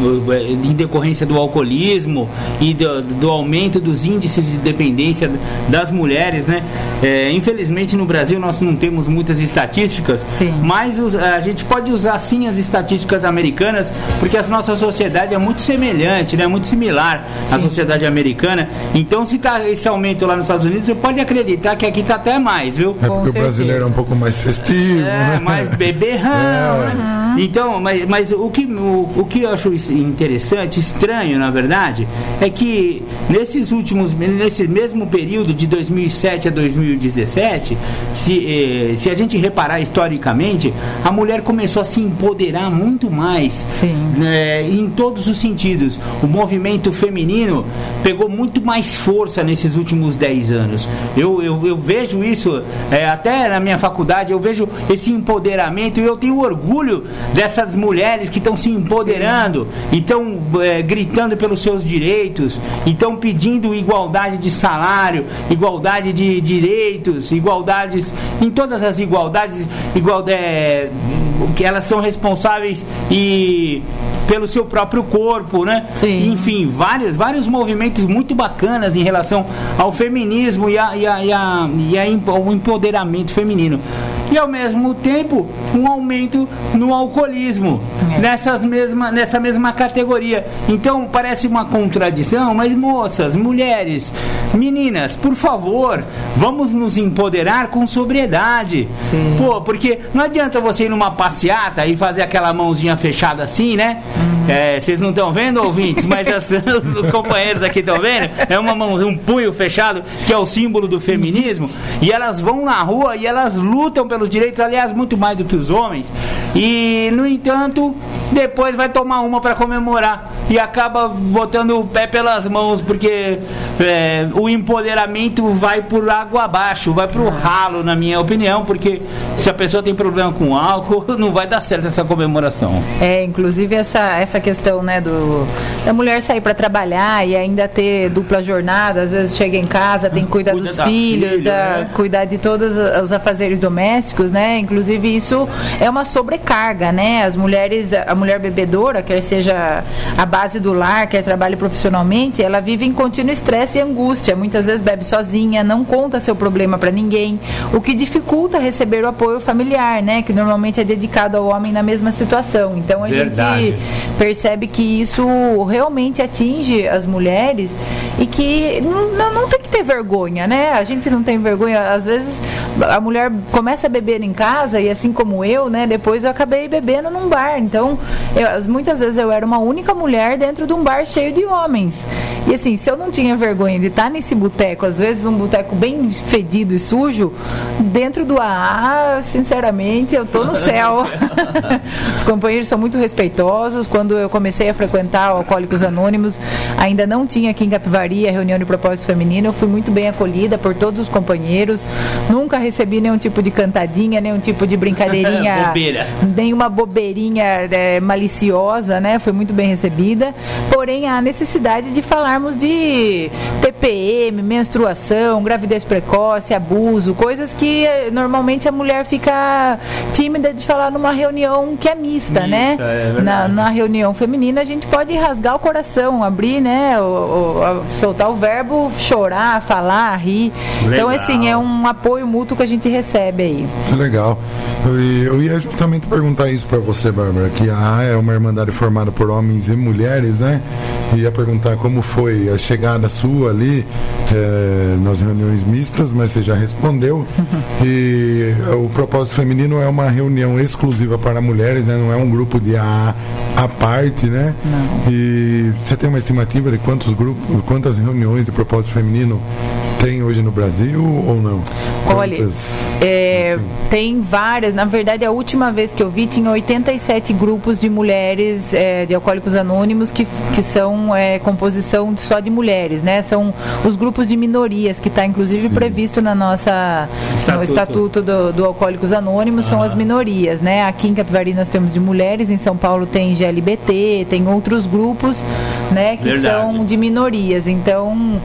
em decorrência do alcoolismo e do, do, aumento dos índices de dependência das mulheres, né? É, infelizmente no Brasil nós não temos muitas estatísticas, Sim. mas os, a gente pode usar sim as estatísticas americanas, porque a nossa sociedade é muito semelhante, né? Muito similar à Sim. sociedade americana. Então se tá esse aumento lá nos Estados Unidos, você pode acreditar que aqui tá até mais, viu? É Com porque certeza. o brasileiro é um pouco mais festivo, É, né? mais beberrão, É. né? Então, mas, mas o, que, o, o que eu acho interessante, estranho na verdade, é que nesses últimos, nesse mesmo período de 2007 a 2017, se, eh, se a gente reparar historicamente, a mulher começou a se empoderar muito mais Sim. né, em todos os sentidos. O movimento feminino pegou muito mais força nesses últimos 10 anos. Eu, eu, eu vejo isso, é, até na minha faculdade, eu vejo esse empoderamento e eu tenho orgulho dessas mulheres que estão se empoderando e estão é, gritando pelos seus direitos, e estão pedindo igualdade de salário, igualdade de direitos, igualdades em todas as igualdades, igual, é, que elas são responsáveis e pelo seu próprio corpo, né? Sim. Enfim, vários, vários movimentos muito bacanas em relação ao feminismo e, a, e, a, e, a, e a, ao empoderamento feminino. E ao mesmo tempo, um aumento no alcoolismo, É. nessas mesma, nessa mesma categoria. Então parece uma contradição, mas moças, mulheres, meninas, por favor, vamos nos empoderar com sobriedade. Sim. Pô, porque não adianta você ir numa passeata e fazer aquela mãozinha fechada assim, né? É, vocês não estão vendo, ouvintes, mas as- os companheiros aqui estão vendo. É uma mão, um punho fechado, que é o símbolo do feminismo. E elas vão na rua e elas lutam pelos direitos, aliás, muito mais do que os homens. E, no entanto, depois vai tomar uma para comemorar e acaba botando o pé pelas mãos, porque é, o empoderamento vai por água abaixo, vai pro ralo, na minha opinião, porque se a pessoa tem problema com álcool, não vai dar certo essa comemoração. É, inclusive essa, essa questão, né, do da mulher sair para trabalhar e ainda ter dupla jornada, às vezes chega em casa, tem que cuidar Cuida dos filhos, filha, da, né? cuidar de todos os afazeres domésticos, né? Inclusive isso é uma sobrecarga, né? As mulheres, a mulher bebedora, quer seja a base do lar, quer trabalhe profissionalmente, ela vive em contínuo estresse e angústia. Muitas vezes bebe sozinha, não conta seu problema para ninguém, o que dificulta receber o apoio familiar, né? Que normalmente é dedicado ao homem na mesma situação. Então a Verdade. gente percebe que isso realmente atinge as mulheres e que não, não- não tem que ter vergonha, né? A gente não tem vergonha. Às vezes a mulher começa a beber em casa e assim como eu, né? Depois eu acabei bebendo num bar. Então, eu- as- muitas vezes eu era uma única mulher dentro de um bar cheio de homens. E assim, se eu não tinha vergonha de estar nesse boteco, às vezes um boteco bem fedido e sujo, dentro do AA, sinceramente, eu tô no céu. Os companheiros são muito respeitosos. Quando eu comecei a frequentar o Alcoólicos Anônimos, ainda não tinha aqui em Capivari a reunião de propósito feminino. Eu fui muito bem acolhida por todos os companheiros. Nunca recebi nenhum tipo de cantadinha, nenhum tipo de brincadeirinha. Bobeira. Nenhuma bobeirinha é, maliciosa, né? Foi muito bem recebida. Porém, há necessidade de falarmos de TPM, menstruação, gravidez precoce, abuso, coisas que eh, normalmente a mulher fica tímida de falar numa reunião que é mista, Mista, né? é na, na reunião feminina a gente pode rasgar o coração, abrir, né? O, o- soltar o verbo, chorar, falar, rir. Então, Legal. assim, é um apoio mútuo que a gente recebe aí. Legal. Eu, ia justamente perguntar isso para você, Bárbara, que a é uma irmandade formada por homens e mulheres, né? Ia perguntar como foi a chegada sua ali eh, nas reuniões mistas, mas você já respondeu. E o propósito feminino é uma reunião exclusiva para mulheres, né? Não é um grupo de A à parte, né? E você tem uma estimativa de quantos grupos, quantas reuniões de propósito feminino tem hoje no Brasil ou não? Olha, é, tem várias. Na verdade, a última vez que eu vi tinha 87 grupos de mulheres é, de alcoólicos anônimos que, que são é, composição só de mulheres, né? São os grupos de minorias que está inclusive Sim. previsto na nossa estatuto. no estatuto do, do Alcoólicos Anônimos ah. são as minorias, né? Aqui em Capivari nós temos de mulheres, em São Paulo tem GLBT, tem outros grupos, né? Que Verdade. são de minorias. Então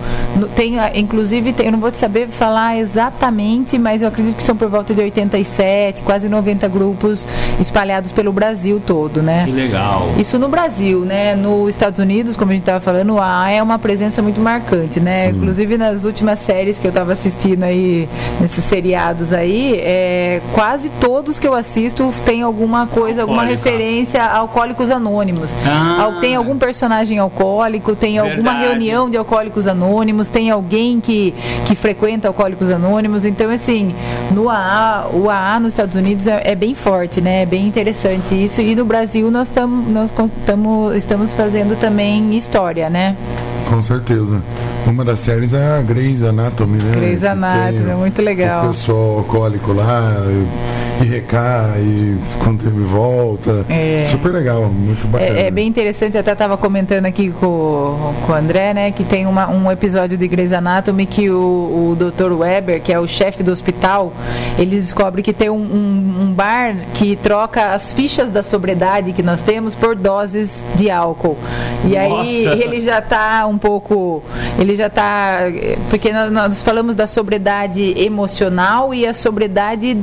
tem, inclusive, tem, eu não vou te saber falar exatamente, mas eu acredito que são por volta de 87, quase 90 grupos espalhados pelo Brasil todo, né? Que legal. Isso no Brasil, né? Nos Estados Unidos, como a gente estava falando, a é uma presença muito marcante, né? Sim. Inclusive nas últimas séries que eu estava assistindo aí, nesses seriados aí, é, quase todos que eu assisto tem alguma coisa, alguma referência a alcoólicos anônimos. Ah. Tem algum personagem alcoólico, tem Verdade. alguma reunião de alcoólicos anônimos, tem alguém que, que frequenta Alcoólicos Anônimos. Então, assim, no AA, o AA nos Estados Unidos é, é bem forte, né? É bem interessante isso. E no Brasil nós, tam, nós tamo, estamos fazendo também história, né? Com certeza. Uma das séries é a Grey's Anatomy, né? Grey's Anatomy, é muito legal. O pessoal alcoólico lá, e recai, e quando tem volta. É. Super legal, muito bacana. É, é bem interessante, eu até estava comentando aqui com, com o André, né, que tem uma, um episódio de Grey's Anatomy que o, o Dr. Weber, que é o chefe do hospital, ele descobre que tem um, um, um bar que troca as fichas da sobriedade que nós temos por doses de álcool. E Nossa. aí ele já está um pouco. Ele já está. Porque nós, nós falamos da sobriedade emocional e a sobriedade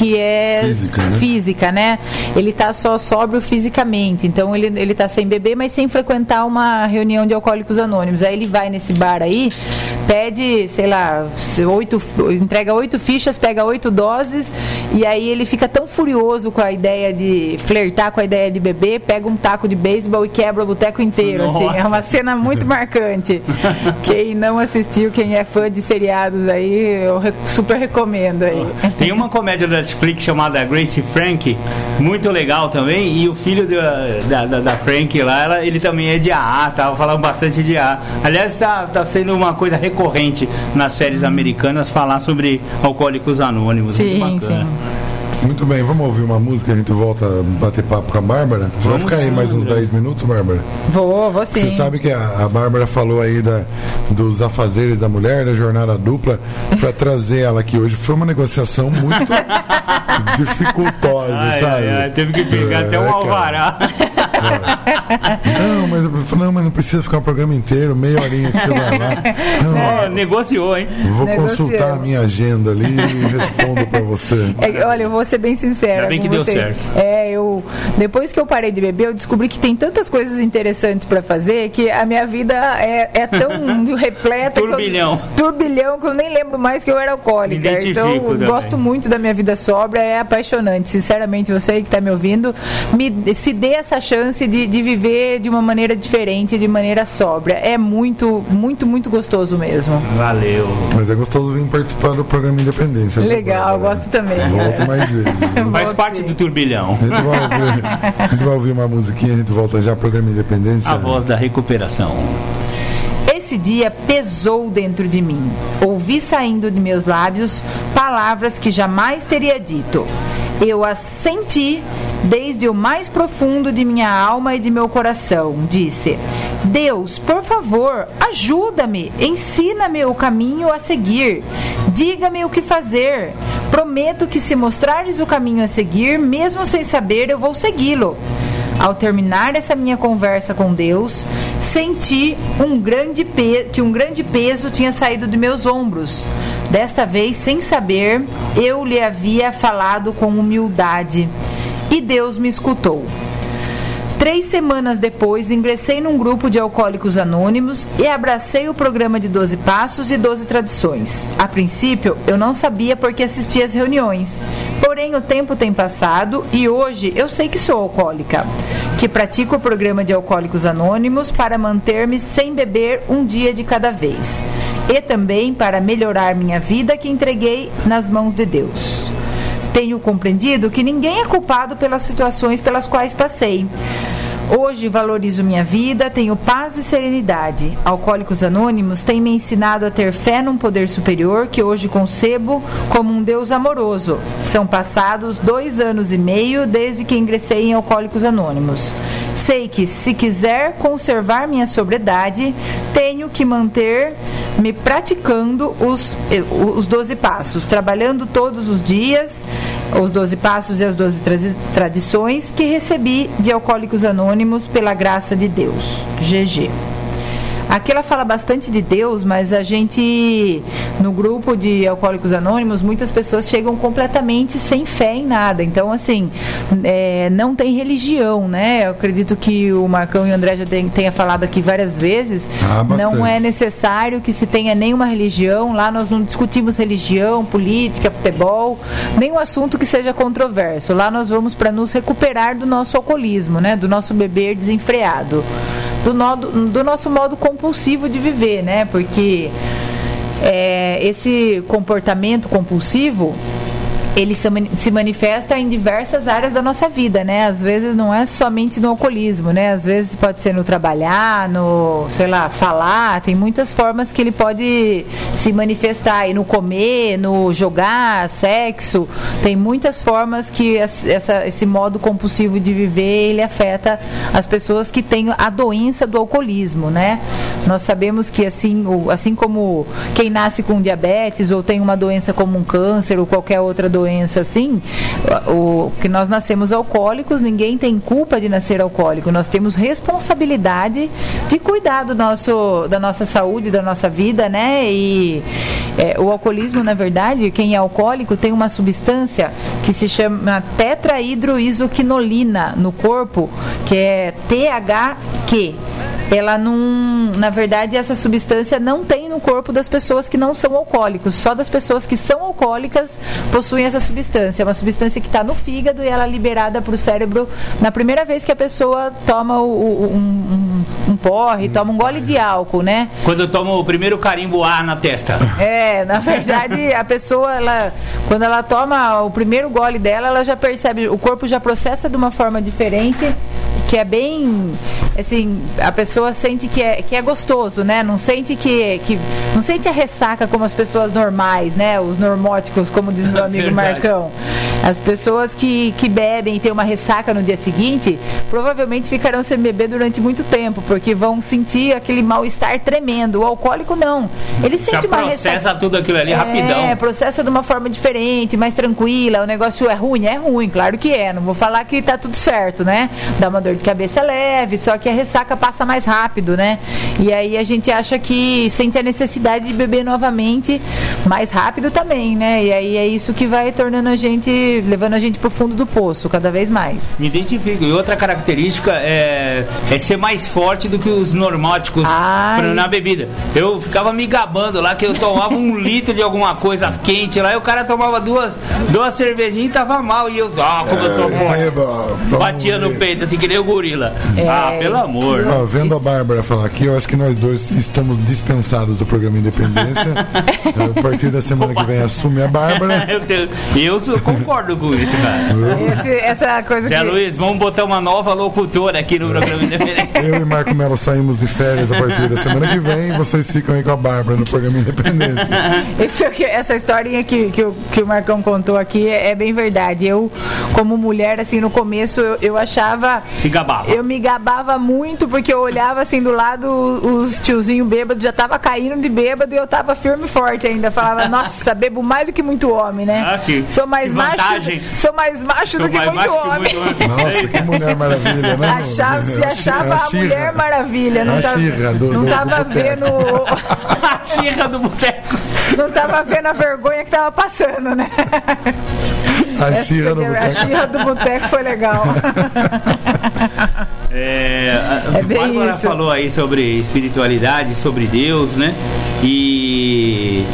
que é física, né? física, né? Ele tá só sóbrio fisicamente, então ele, ele tá sem beber, mas sem frequentar uma reunião de alcoólicos anônimos. Aí ele vai nesse bar aí, pede, sei lá, oito, entrega oito fichas, pega oito doses, e aí ele fica tão furioso com a ideia de flertar com a ideia de beber, pega um taco de beisebol e quebra o boteco inteiro. Assim. É uma cena muito marcante. quem não assistiu, quem é fã de seriados aí, eu super recomendo aí. Tem uma comédia da Netflix chamada Grace Frank, muito legal também. E o filho da, da, da Frank lá, ela, ele também é de AA, tava falando bastante de AA. Aliás, tá, tá sendo uma coisa recorrente nas séries americanas falar sobre alcoólicos anônimos. Sim. Sim. Muito bem, vamos ouvir uma música, a gente volta a bater papo com a Bárbara. Vamos ficar aí mais uns 10 minutos, Bárbara? Vou, vou sim. Você sabe que a, a Bárbara falou aí da, dos afazeres da mulher, da jornada dupla, para trazer ela aqui hoje. Foi uma negociação muito dificultosa, ai, sabe? Ai, ai, teve que pegar é, até um alvará. É. Não, mas, não, mas não precisa ficar o programa inteiro, meia horinha que você vai lá. Não, oh, negociou, hein? Vou negociou. consultar a minha agenda ali e respondo para você. É, olha, eu vou ser bem sincera. Ainda bem que deu certo. É, eu depois que eu parei de beber, eu descobri que tem tantas coisas interessantes para fazer que a minha vida é, é tão repleta. turbilhão. Que eu, turbilhão que eu nem lembro mais que eu era alcoólica. então, eu gosto muito da minha vida sóbria, é apaixonante. Sinceramente, você que está me ouvindo, me, se dê essa chance de, de viver de uma maneira diferente, de maneira sóbria. É muito, muito, muito gostoso mesmo. Valeu. Mas é gostoso vir participar do programa Independência. Legal, gosto também. Volto mais vezes. Faz parte do turbilhão. A gente, vai ouvir, a gente vai ouvir uma musiquinha, a gente volta já ao programa Independência. A voz da recuperação. Esse dia pesou dentro de mim. Ouvi saindo de meus lábios palavras que jamais teria dito. Eu as senti desde o mais profundo de minha alma e de meu coração. Disse: Deus, por favor, ajuda-me, ensina-me o caminho a seguir, diga-me o que fazer. Prometo que, se mostrares o caminho a seguir, mesmo sem saber, eu vou segui-lo. Ao terminar essa minha conversa com Deus, senti um grande que um grande peso tinha saído de meus ombros. Desta vez, sem saber, eu lhe havia falado com humildade e Deus me escutou. Três semanas depois, ingressei num grupo de alcoólicos anônimos e abracei o programa de 12 Passos e 12 Tradições. A princípio, eu não sabia por que assistia às reuniões. Porém, o tempo tem passado e hoje eu sei que sou alcoólica, que pratico o programa de alcoólicos anônimos para manter-me sem beber um dia de cada vez e também para melhorar minha vida que entreguei nas mãos de Deus. Tenho compreendido que ninguém é culpado pelas situações pelas quais passei. Hoje valorizo minha vida, tenho paz e serenidade. Alcoólicos Anônimos tem me ensinado a ter fé num poder superior que hoje concebo como um Deus amoroso. São passados dois anos e meio desde que ingressei em Alcoólicos Anônimos. Sei que, se quiser conservar minha sobriedade, tenho que manter me praticando os, eh, os 12 passos, trabalhando todos os dias os 12 passos e as 12 tradições que recebi de Alcoólicos Anônimos pela graça de Deus. GG. Aqui ela fala bastante de Deus, mas a gente, no grupo de Alcoólicos Anônimos, muitas pessoas chegam completamente sem fé em nada. Então, assim, é, não tem religião, né? Eu acredito que o Marcão e o André já tenha falado aqui várias vezes. Ah, não é necessário que se tenha nenhuma religião. Lá nós não discutimos religião, política, futebol, nenhum assunto que seja controverso. Lá nós vamos para nos recuperar do nosso alcoolismo, né? Do nosso beber desenfreado do, nodo, do nosso modo compulsivo de viver, né? Porque é, esse comportamento compulsivo ele se manifesta em diversas áreas da nossa vida, né? Às vezes não é somente no alcoolismo, né? Às vezes pode ser no trabalhar, no, sei lá, falar, tem muitas formas que ele pode se manifestar, e no comer, no jogar, sexo, tem muitas formas que essa, esse modo compulsivo de viver, ele afeta as pessoas que têm a doença do alcoolismo, né? Nós sabemos que assim, assim como quem nasce com diabetes ou tem uma doença como um câncer ou qualquer outra doença, doença assim, o que nós nascemos alcoólicos, ninguém tem culpa de nascer alcoólico. Nós temos responsabilidade de cuidar do nosso, da nossa saúde, da nossa vida, né? E é, o alcoolismo, na verdade, quem é alcoólico tem uma substância que se chama tetrahidroisoquinolina no corpo, que é THQ ela não, na verdade, essa substância não tem no corpo das pessoas que não são alcoólicos. Só das pessoas que são alcoólicas possuem essa substância. É uma substância que está no fígado e ela é liberada para o cérebro na primeira vez que a pessoa toma o, o, um, um, um, porre, toma um gole de álcool, né? Quando toma o primeiro carimbo A na testa. É, na verdade, a pessoa, ela, quando ela toma o primeiro gole dela, ela já percebe, o corpo já processa de uma forma diferente que é bem assim a pessoa sente que é, que é gostoso né? Não sente que, que não sente a ressaca como as pessoas normais né? Os normóticos como diz meu amigo Marcão. As pessoas que, que bebem e têm uma ressaca no dia seguinte provavelmente ficarão sem beber durante muito tempo porque vão sentir aquele mal estar tremendo. O alcoólico não. Ele sente Já uma processa ressaca. tudo aquilo ali é, rapidão. é processa de uma forma diferente mais tranquila. O negócio é ruim? É ruim claro que é. Não vou falar que tá tudo certo né? Dá uma dor de cabeça leve, só que a ressaca passa mais rápido, né? E aí a gente acha que sente a necessidade de beber novamente mais rápido também, né? E aí é isso que vai tornando a gente, levando a gente pro fundo do poço cada vez mais. Me identifico. E outra característica é, é ser mais forte do que os normóticos Ai. na bebida. Eu ficava me gabando lá que eu tomava um litro de alguma coisa quente lá e o cara tomava duas, duas cervejinhas e tava mal. E eu, ah, como eu sou forte. Batia no peito assim que nem o gorila. É... Ah, pelo amor. Ó, vendo a Bárbara falar aqui, eu acho que nós dois estamos dispensados do programa Independência. a partir da semana que vem assume a Bárbara. eu, tenho, eu concordo com isso, cara. Esse, essa coisa Zé que... Luiz, vamos botar uma nova locutora aqui no programa Independência. Eu e Marco Melo saímos de férias a partir da semana que vem e vocês ficam aí com a Bárbara no programa Independência. Esse, essa historinha que, que, o, que o Marcão contou aqui é, é, bem verdade. Eu, como mulher, assim, no começo, eu, eu achava. Se gabava. Eu me gabava muito porque eu olhava assim do lado, os tiozinhos bêbados já tava caindo de bêbado e eu tava firme e forte ainda. Falava, nossa, bebo mais do que muito homem, né? Aqui. Sou mais macho. Sou mais macho sou do que muito homem. Que muito nossa, que mulher maravilha, né? Achava, se achava a, a mulher maravilha. Não, tava, do, não do, tava do vendo. a xirra do boteco. Não tava vendo a vergonha que tava passando, né? A xirra do boteco. A xirra do boteco foi legal. É, a é Bárbara isso. falou aí sobre espiritualidade, sobre Deus, né? E,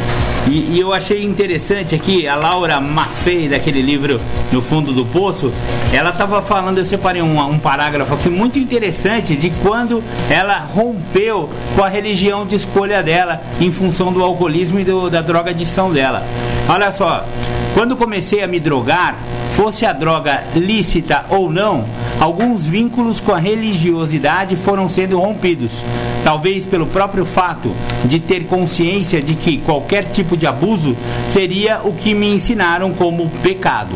e, eu achei interessante aqui, a Laura Maffei, daquele livro No Fundo do Poço, ela estava falando, eu separei um, um parágrafo aqui muito interessante de quando ela rompeu com a religião de escolha dela em função do alcoolismo e do, da drogadição dela. Olha só, quando comecei a me drogar, fosse a droga lícita ou não, alguns vínculos com a religiosidade foram sendo rompidos. Talvez pelo próprio fato de ter consciência de que qualquer tipo de abuso seria o que me ensinaram como pecado.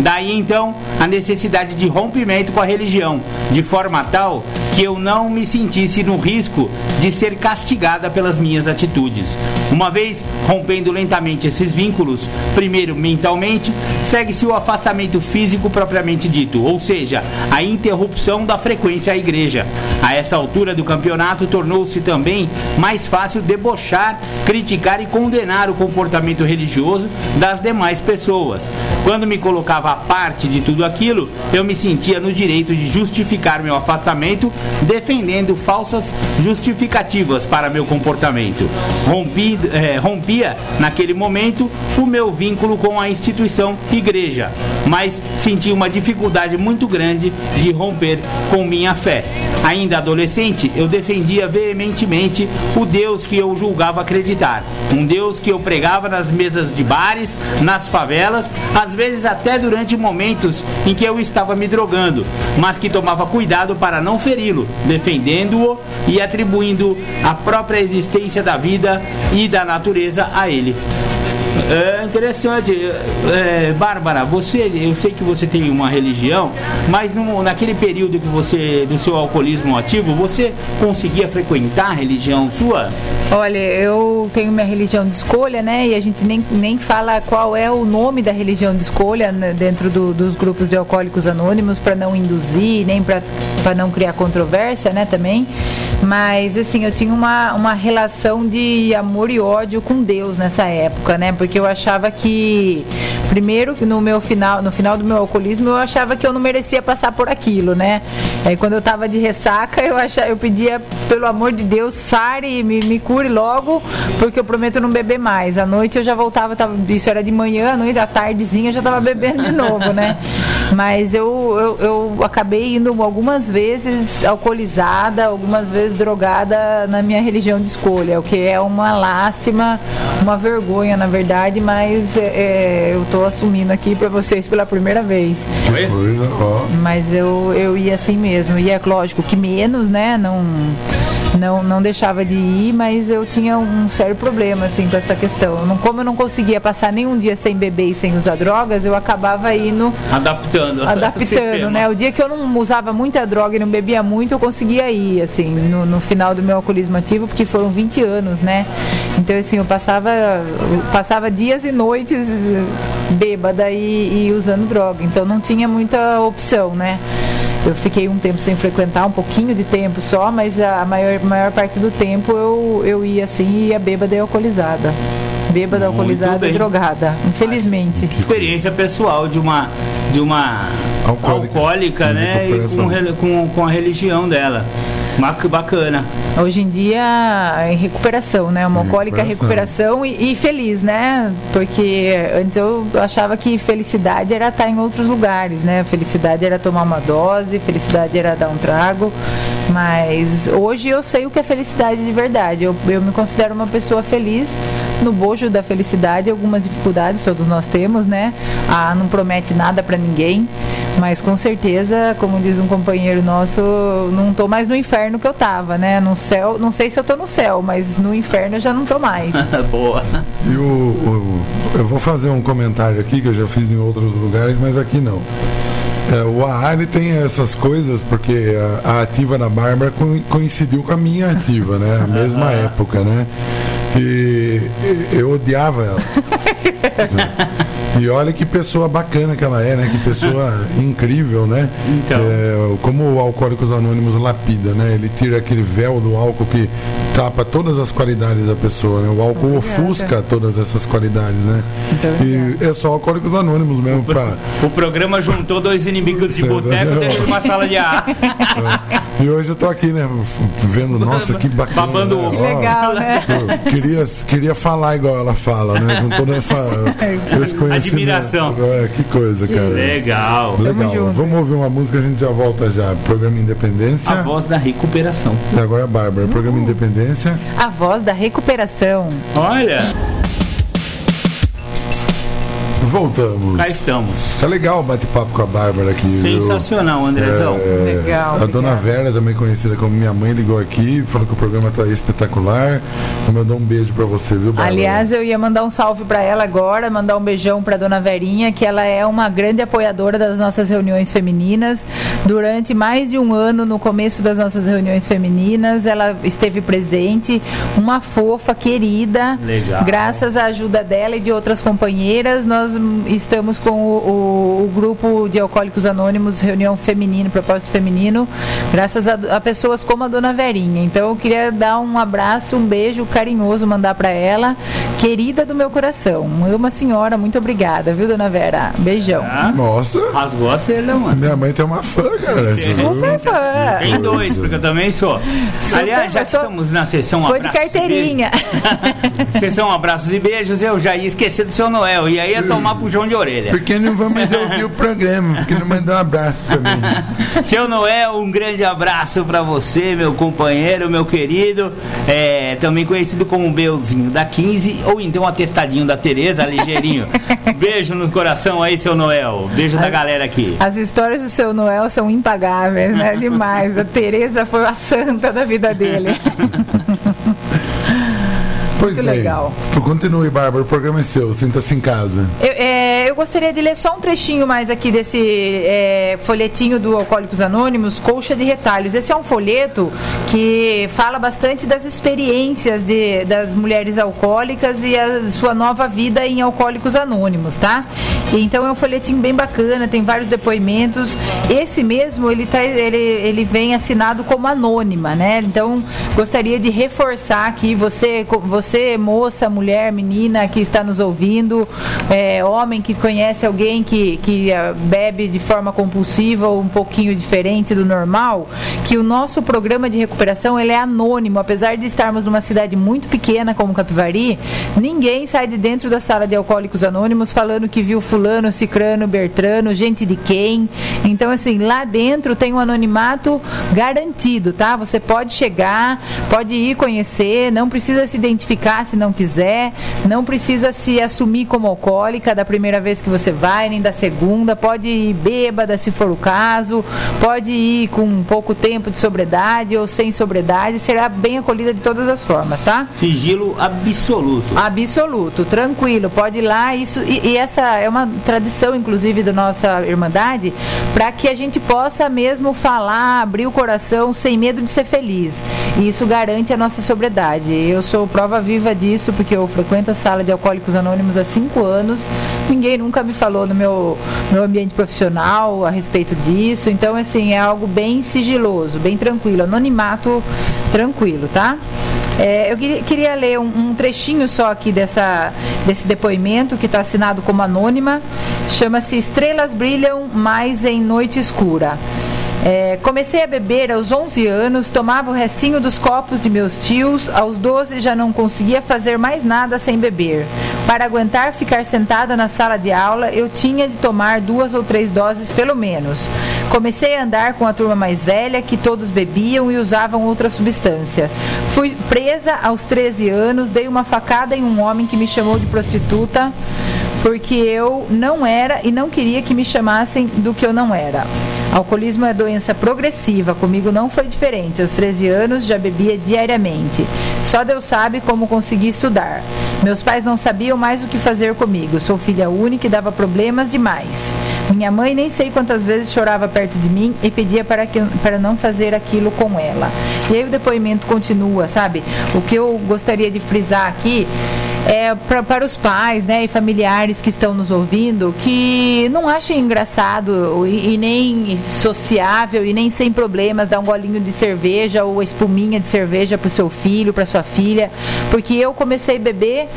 Daí então a necessidade de rompimento com a religião, de forma tal que eu não me sentisse no risco de ser castigada pelas minhas atitudes. Uma vez rompendo lentamente esses vínculos, primeiro mentalmente, segue-se o afastamento físico propriamente dito, ou seja, a interrupção da frequência à igreja. A essa altura do campeonato, tornou-se também mais fácil debochar, criticar e condenar o comportamento religioso das demais pessoas. Quando me colocava à parte de tudo aquilo, eu me sentia no direito de justificar meu afastamento, defendendo falsas justificativas para meu comportamento. Rompi, eh, rompia, naquele momento, o meu vínculo com a instituição igreja, mas senti uma dificuldade muito grande de romper com minha fé. Ainda adolescente, eu defendia veementemente o Deus que eu julgava acreditar. Um Deus que eu pregava nas mesas de bares, nas favelas, às vezes até durante momentos em que eu estava me drogando, mas que tomava cuidado para não defendendo-o e atribuindo a própria existência da vida e da natureza a ele. É interessante. É, Bárbara, você, eu sei que você tem uma religião, mas no, naquele período que você, do seu alcoolismo ativo, você conseguia frequentar a religião sua? Olha, eu tenho minha religião de escolha, né? E a gente nem, nem fala qual é o nome da religião de escolha né, dentro do, dos grupos de alcoólicos anônimos para não induzir, nem para não criar controvérsia, né? Também. Mas, assim, eu tinha uma, uma relação de amor e ódio com Deus nessa época, né? Porque eu achava que, primeiro, no meu final, no final do meu alcoolismo, eu achava que eu não merecia passar por aquilo, né? Aí quando eu tava de ressaca, eu, achava, eu pedia, pelo amor de Deus, sare, me, me cure logo, porque eu prometo não beber mais. À noite eu já voltava, tava, isso era de manhã, à noite, à tardezinha eu já tava bebendo de novo, né? Mas eu, eu, eu acabei indo algumas vezes alcoolizada, algumas vezes drogada na minha religião de escolha, o que é uma lástima, uma vergonha, na verdade, mas é, eu estou assumindo aqui para vocês pela primeira vez. Coisa, ó. Mas eu, eu ia assim mesmo. E é lógico que menos, né? Não não, não deixava de ir, mas eu tinha um sério problema assim com essa questão. Não, como eu não conseguia passar nenhum dia sem beber e sem usar drogas, eu acabava indo adaptando, adaptando, né? O dia que eu não usava muita droga e não bebia muito, eu conseguia ir assim no, no final do meu alcoolismo ativo, porque foram 20 anos, né? Então assim, eu passava eu passava dias e noites bêbada e, e usando droga, então não tinha muita opção, né? Eu fiquei um tempo sem frequentar, um pouquinho de tempo só, mas a maior, maior parte do tempo eu, eu ia assim, ia bêbada e alcoolizada. Bêbada, Muito alcoolizada bem. e drogada, infelizmente. Experiência pessoal de uma de uma Alcoólica. alcoólica, né? E com, com, com a religião dela. Bacana. Hoje em dia em recuperação, né? Uma alcoólica em recuperação e, e feliz, né? Porque antes eu achava que felicidade era estar em outros lugares, né? Felicidade era tomar uma dose, felicidade era dar um trago. Mas hoje eu sei o que é felicidade de verdade. Eu, eu me considero uma pessoa feliz. No bojo da felicidade, algumas dificuldades todos nós temos, né? Ah, não promete nada pra ninguém, mas com certeza, como diz um companheiro nosso, não tô mais no inferno que eu tava, né? No céu, não sei se eu tô no céu, mas no inferno eu já não tô mais. Boa. E o, o- eu vou fazer um comentário aqui que eu já fiz em outros lugares, mas aqui não. É, o AA ele tem essas coisas porque a, a ativa da Bárbara co- coincidiu com a minha ativa, né? A mesma época, né? E, e- eu odiava ela. E olha que pessoa bacana que ela é, né? Que pessoa incrível, né? Então. É, como o Alcoólicos Anônimos lapida, né? Ele tira aquele véu do álcool que tapa todas as qualidades da pessoa, né? O álcool Obrigada. ofusca todas essas qualidades, né? Muito E é só Alcoólicos Anônimos mesmo pra... O programa juntou dois inimigos de boteco dentro de uma sala de ar. E hoje eu tô aqui, né? Vendo, nossa, que bacana. Babando né? ovo. Legal, né? eu queria, queria falar igual ela fala, né? Com toda essa esse conhecimento. Admiração. Que coisa, cara. Legal. Legal. junto. Vamos ouvir uma música, a gente já volta já. Programa Independência. A voz da recuperação. E agora a Bárbara. Programa Independência. A voz da recuperação. Olha, Voltamos. Cá estamos. Tá legal o bate-papo com a Bárbara aqui. Sensacional, Andrezão. É, Legal, A dona. Vera, também conhecida como minha mãe, ligou aqui, falou que o programa tá espetacular. Eu mandou um beijo pra você, viu, Bárbara? Aliás, eu ia mandar um salve para ela agora, mandar um beijão para dona Verinha, que ela é uma grande apoiadora das nossas reuniões femininas. Durante mais de um ano, no começo das nossas reuniões femininas, ela esteve presente, uma fofa, querida. Legal. Graças à ajuda dela e de outras companheiras, nós estamos com o, o- o grupo de Alcoólicos Anônimos, reunião feminina, propósito feminino, graças a, a pessoas como a dona Verinha. Então eu queria dar um abraço, um beijo carinhoso, mandar para ela, querida do meu coração. Uma senhora, muito obrigada, viu, dona Vera? Beijão. Ah, Nossa, rasgou a seda, mano. minha mãe tem uma fã, cara. Super fã. Tem dois, porque eu também sou. Aliás, já sou- estamos na sessão Foi de abraços e carteirinha. beijos- Sessão abraços e beijos, eu já ia esquecer do seu Noel. E aí ia tomar puxão de orelha. Porque não vamos mais ouvir o programa, porque não mandou um abraço pra mim. Seu Noel, um grande abraço pra você, meu companheiro, meu querido. É, também conhecido como Belzinho da 15, ou então atestadinho da Tereza, ligeirinho. Beijo no coração aí, seu Noel. Beijo da galera aqui. As histórias do seu Noel são impagáveis, né? Demais. A Tereza foi a santa da vida dele. Pois Muito bem. legal. Continue, Bárbara, o programa é seu, sinta-se em casa. Eu, é, eu gostaria de ler só um trechinho mais aqui desse é, folhetinho do Alcoólicos Anônimos, Colcha de Retalhos. Esse é um folheto que fala bastante das experiências de, das mulheres alcoólicas e a sua nova vida em Alcoólicos Anônimos, tá? Então é um folhetinho bem bacana, tem vários depoimentos. Esse mesmo, ele, tá, ele, ele vem assinado como anônima, né? Então gostaria de reforçar aqui, você, co- você moça, mulher, menina que está nos ouvindo, é, homem que conhece alguém que, que ah, bebe de forma compulsiva ou um pouquinho diferente do normal, que o nosso programa de recuperação ele é anônimo, apesar de estarmos numa cidade muito pequena como Capivari, ninguém sai de dentro da sala de alcoólicos anônimos falando que viu fulano, cicrano, bertrano, gente de quem. Então assim, lá dentro tem um anonimato garantido, tá? Você pode chegar, pode ir conhecer, não precisa se identificar se não quiser, não precisa se assumir como alcoólica da primeira vez que você vai, nem da segunda, pode ir bêbada se for o caso, pode ir com pouco tempo de sobriedade ou sem sobriedade, será bem acolhida de todas as formas, tá? Sigilo absoluto. Absoluto, tranquilo, pode ir lá. Isso, e, e essa é uma tradição, inclusive, da nossa Irmandade, para que a gente possa mesmo falar, abrir o coração sem medo de ser feliz. E isso garante a nossa sobriedade. Eu sou prova viva disso, porque eu frequento a sala de Alcoólicos Anônimos há cinco anos. Ninguém nunca me falou no meu, meu ambiente profissional a respeito disso. Então, assim, é algo bem sigiloso, bem tranquilo. Anonimato tranquilo, tá? É, eu queria, queria ler um, um trechinho só aqui dessa, desse depoimento que está assinado como anônima. Chama-se Estrelas Brilham Mais em Noite Escura. É, comecei a beber aos 11 anos, tomava o restinho dos copos de meus tios. Aos 12 já não conseguia fazer mais nada sem beber. Para aguentar ficar sentada na sala de aula, eu tinha de tomar duas ou três doses pelo menos. Comecei a andar com a turma mais velha, que todos bebiam e usavam outra substância. Fui presa aos 13 anos, dei uma facada em um homem que me chamou de prostituta, porque eu não era e não queria que me chamassem do que eu não era. Alcoolismo é doença progressiva, comigo não foi diferente. Aos 13 anos já bebia diariamente. Só Deus sabe como consegui estudar. Meus pais não sabiam mais o que fazer comigo. Sou filha única e dava problemas demais. Minha mãe nem sei quantas vezes chorava perto de mim e pedia para, que, para não fazer aquilo com ela. E aí o depoimento continua, sabe? O que eu gostaria de frisar aqui é, pra, para os pais né, e familiares que estão nos ouvindo que não achem engraçado e, e nem sociável e nem sem problemas dar um golinho de cerveja ou espuminha de cerveja para o seu filho, para sua filha, porque eu comecei a beber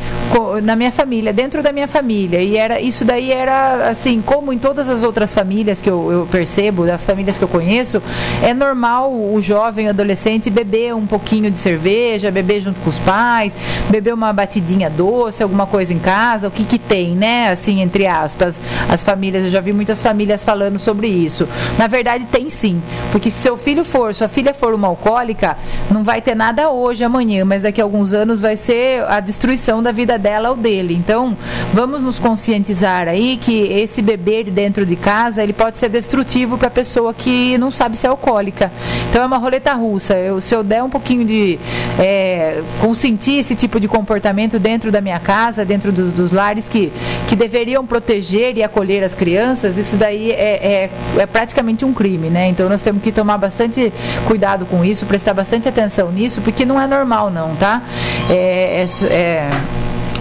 na minha família, dentro da minha família. E era isso daí era assim como em todas as outras famílias que eu, eu percebo, das famílias que eu conheço, é normal o jovem, o adolescente beber um pouquinho de cerveja, beber junto com os pais, beber uma batidinha doce, alguma coisa em casa, o que que tem, né? Assim, entre aspas, as famílias, eu já vi muitas famílias falando sobre isso. Na verdade, tem sim, porque se seu filho for, sua filha for uma alcoólica, não vai ter nada hoje, amanhã, mas daqui a alguns anos vai ser a destruição da vida dela ou dele. Então, vamos nos conscientizar aí que esse beber dentro de casa, ele pode ser destrutivo para a pessoa que não sabe ser alcoólica. Então, é uma roleta russa. Eu, se eu der um pouquinho de é, consentir esse tipo de comportamento dentro da minha casa, dentro dos, dos lares que, que deveriam proteger e acolher as crianças, isso daí é, é, é praticamente um crime, né? Então, nós temos que tomar bastante cuidado com isso, prestar bastante atenção nisso, porque não é normal, não, tá? é, é,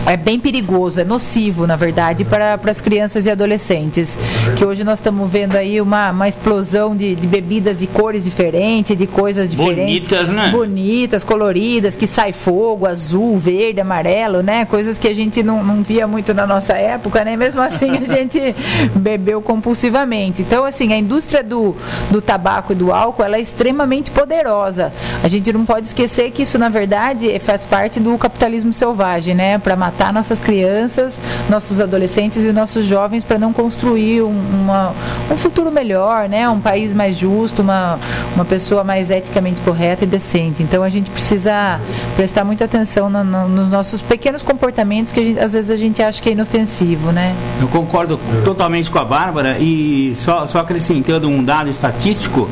é bem perigoso, é nocivo, na verdade, para, para as crianças e adolescentes. Que hoje nós estamos vendo aí uma, uma explosão de, de bebidas de cores diferentes, de coisas diferentes. Bonitas, né? Bonitas, coloridas, que sai fogo, azul, verde, amarelo, né? Coisas que a gente não, não via muito na nossa época, né? Mesmo assim a gente bebeu compulsivamente. Então, assim, a indústria do, do tabaco e do álcool, ela é extremamente poderosa. A gente não pode esquecer que isso, na verdade, faz parte do capitalismo selvagem, né? Para matar matar nossas crianças, nossos adolescentes e nossos jovens para não construir um, uma, um futuro melhor, né? um país mais justo, uma, uma pessoa mais eticamente correta e decente. Então a gente precisa prestar muita atenção no, no, nos nossos pequenos comportamentos que gente, às vezes a gente acha que é inofensivo. Né? Eu concordo totalmente com a Bárbara e só, só acrescentando um dado estatístico,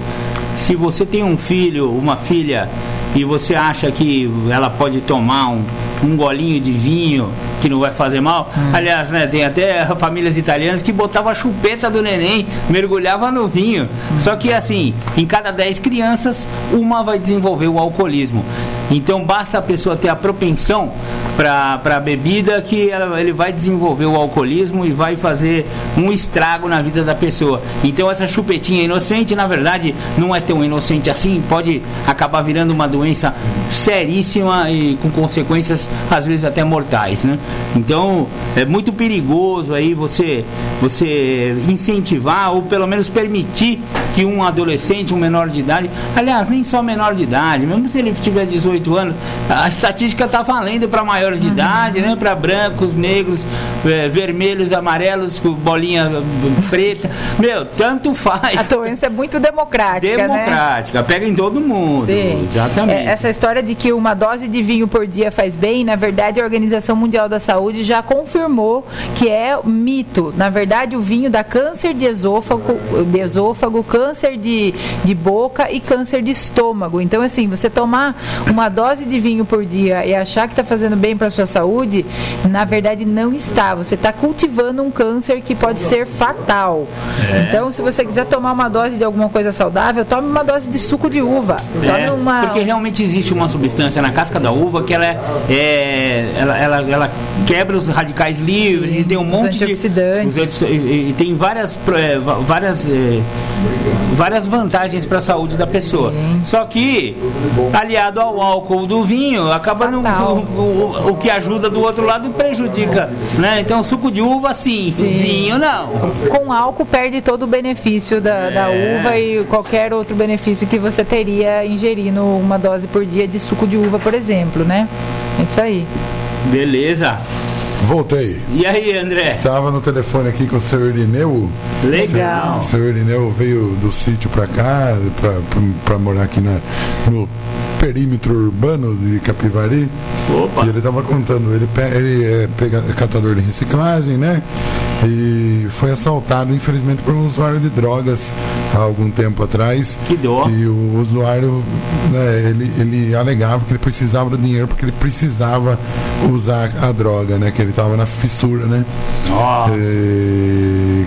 se você tem um filho, uma filha e você acha que ela pode tomar um, um golinho de vinho que não vai fazer mal. Hum. Aliás, né, tem até famílias italianas que botavam a chupeta do neném, mergulhava no vinho. Hum. Só que assim, em cada 10 crianças, uma vai desenvolver o alcoolismo. Então basta a pessoa ter a propensão para a bebida que ela, ele vai desenvolver o alcoolismo e vai fazer um estrago na vida da pessoa. Então essa chupetinha inocente, na verdade, não é tão inocente assim, pode acabar virando uma doença seríssima e com consequências às vezes até mortais, né? Então é muito perigoso aí você você incentivar ou pelo menos permitir que um adolescente, um menor de idade, aliás, nem só menor de idade, mesmo se ele tiver 18 anos, a estatística está valendo para maior de uhum. idade, né? Para brancos, negros, é, vermelhos, amarelos, com bolinha preta. Meu, tanto faz. A doença é muito democrática, né? Democrática, né? pega em todo mundo. Sim. Exatamente. É, essa história de que uma dose de vinho por dia faz bem, na verdade, a Organização Mundial da Saúde já confirmou que é mito. Na verdade, o vinho dá câncer de esôfago, de esôfago câncer de, de boca e câncer de estômago. Então, assim, você tomar uma dose de vinho por dia e achar que está fazendo bem para a sua saúde, na verdade não está. Você está cultivando um câncer que pode ser fatal. É. Então, se você quiser tomar uma dose de alguma coisa saudável, tome uma dose de suco de uva. É, uma... Porque realmente existe uma substância na casca da uva que ela é, é ela, ela, ela, quebra os radicais livres Sim, e tem um monte de antioxidantes. E, tem várias é, várias é, várias vantagens para a saúde da pessoa. Sim. Só que aliado ao álcool do vinho, acaba no, o, o, o, que ajuda do outro lado prejudica, né? Então suco de uva sim, sim. vinho não. Com álcool perde todo o benefício da, é. da uva e qualquer outro benefício que você teria ingerindo uma dose por dia de suco de uva, por exemplo, né? É isso aí. Beleza. Voltei. E aí, André? Estava no telefone aqui com o seu Irineu. Legal. O seu Irineu veio do sítio para cá, para morar aqui na, no perímetro urbano de Capivari. Opa. E ele estava contando, ele, ele é, pega, é catador de reciclagem, né? E foi assaltado, infelizmente, por um usuário de drogas há algum tempo atrás. Que dó. E o usuário, né, ele, ele alegava que ele precisava do dinheiro porque ele precisava usar a droga, né? Que ele estava na fissura, né? Nossa. E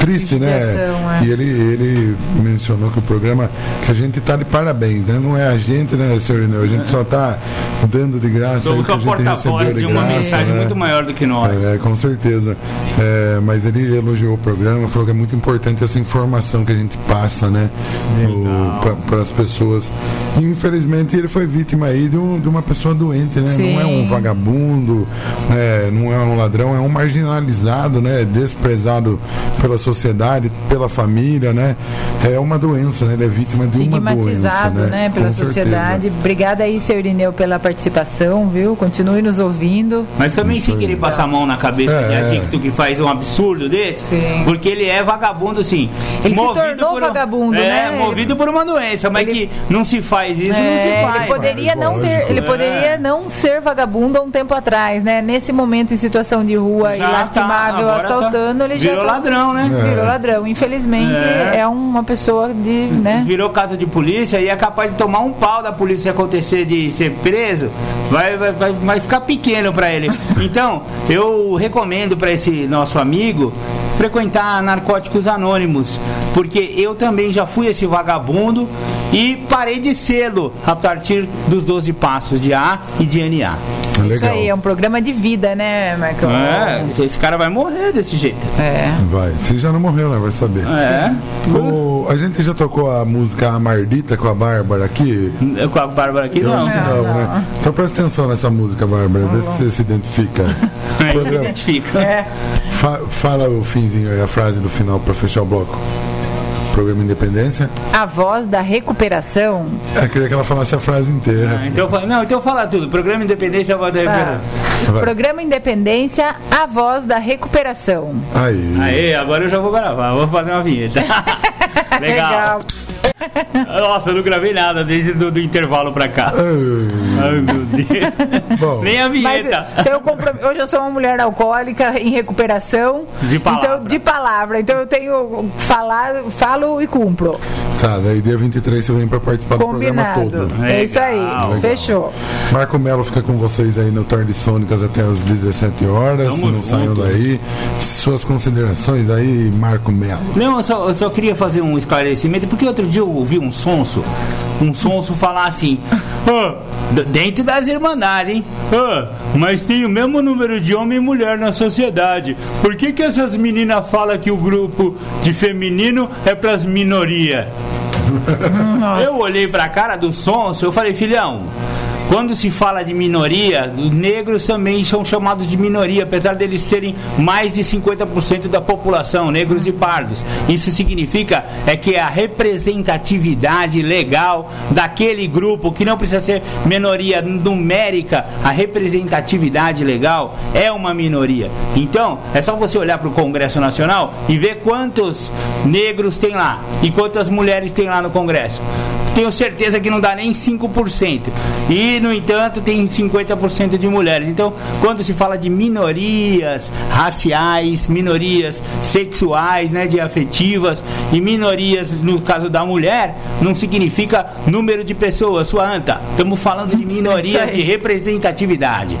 triste, né? É. E ele, ele mencionou que o programa, que a gente está de parabéns, né? Não é a gente, né, senhor Ineu? A gente só está dando de graça Somos o que a gente recebeu de, de uma mensagem né? muito maior do que nós. É, com certeza. É, mas ele elogiou o programa, falou que é muito importante essa informação que a gente passa, né? Para as pessoas. E, infelizmente ele foi vítima aí de, um, de uma pessoa doente, né? Sim. Não é um vagabundo, né? não é um ladrão, é um marginalizado, né? Desprezado pela sociedade pela família, né? É uma doença, né? Ele é vítima de uma doença, Estigmatizado, né? Pela Com sociedade. certeza. Obrigada aí, seu Irineu, pela participação, viu? Continue nos ouvindo. Mas também Isso sem querer passar a mão na cabeça de É. adicto que faz um absurdo desse, Sim. porque ele é vagabundo, sim. Ele se tornou por um- vagabundo, é, né? movido por uma doença, mas Ele- que não se faz isso, não se É, faz. ele poderia não ter, ele É. poderia não ser vagabundo há um tempo atrás, né? Nesse momento em situação de rua e Já lastimável, tá, agora tá- assaltando, ele virou já tá- ladrão, né? Virou ladrão. Infelizmente É. é. uma pessoa de, né? Virou caso de polícia e é capaz de tomar um pau da polícia se acontecer de ser preso, vai, vai, vai, vai ficar pequeno pra ele. Então, eu recomendo pra esse nosso amigo frequentar Narcóticos Anônimos, porque eu também já fui esse vagabundo e parei de sê-lo a partir dos 12 passos de A e de NA. Isso Legal. aí, é um programa de vida, né, Marcão? É, esse cara vai morrer desse jeito. É. Vai. Se já não morreu, né? Vai saber. É. O- a gente já tocou a música Amardita com a Bárbara aqui? Com a Bárbara aqui, Eu não. acho que não, né? Então presta atenção nessa música, Bárbara. Vê se você se identifica. Aí Programa. identifica. É. Fa- fala o finzinho aí, a frase do final para fechar o bloco. Programa Independência. A voz da recuperação. Eu queria que ela falasse a frase inteira. Ah, então, não, então fala tudo. Programa Independência vai dar Ah. Vai. Programa Independência, a voz da recuperação. Aí. Aê, agora eu já vou gravar, vou fazer uma vinheta. Legal. Nossa, eu não gravei nada desde do, do intervalo pra cá. Ai. Meu Deus. Bom. Nem a Mas vinheta. então, eu compro- hoje eu sou uma mulher alcoólica em recuperação. De palavra. Então, de palavra. Então eu tenho falar, falo e cumpro. Tá, daí dia 23 você vem para participar do programa Combinado. todo. É isso aí. Legal. Fechou. Marco Melo fica com vocês aí no Tarde Sônicas até as 17 horas. Tamo não junto. saiam daí. Suas considerações aí, Marco Melo. Não, eu só, eu só queria fazer um esclarecimento, porque outro dia eu ouvi um sonso, um sonso falar assim, "Ah, d- dentro das irmandades, hein? Ah, mas tem o mesmo número de homem e mulher na sociedade. Por que, que essas meninas falam que o grupo de feminino é pras minorias? Eu olhei pra cara do sonso, eu falei, filhão. Quando se fala de minoria, os negros também são chamados de minoria, apesar deles terem mais de 50% da população, negros e pardos. Isso significa é que a representatividade legal daquele grupo, que não precisa ser minoria numérica, a representatividade legal é uma minoria. Então, é só você olhar para o Congresso Nacional e ver quantos negros tem lá e quantas mulheres tem lá no Congresso tenho certeza que não dá nem 5%. E, no entanto, tem 50% de mulheres. Então, quando se fala de minorias raciais, minorias sexuais, né, de afetivas e minorias no caso da mulher, não significa número de pessoas, sua anta. Estamos falando de aí. de representatividade.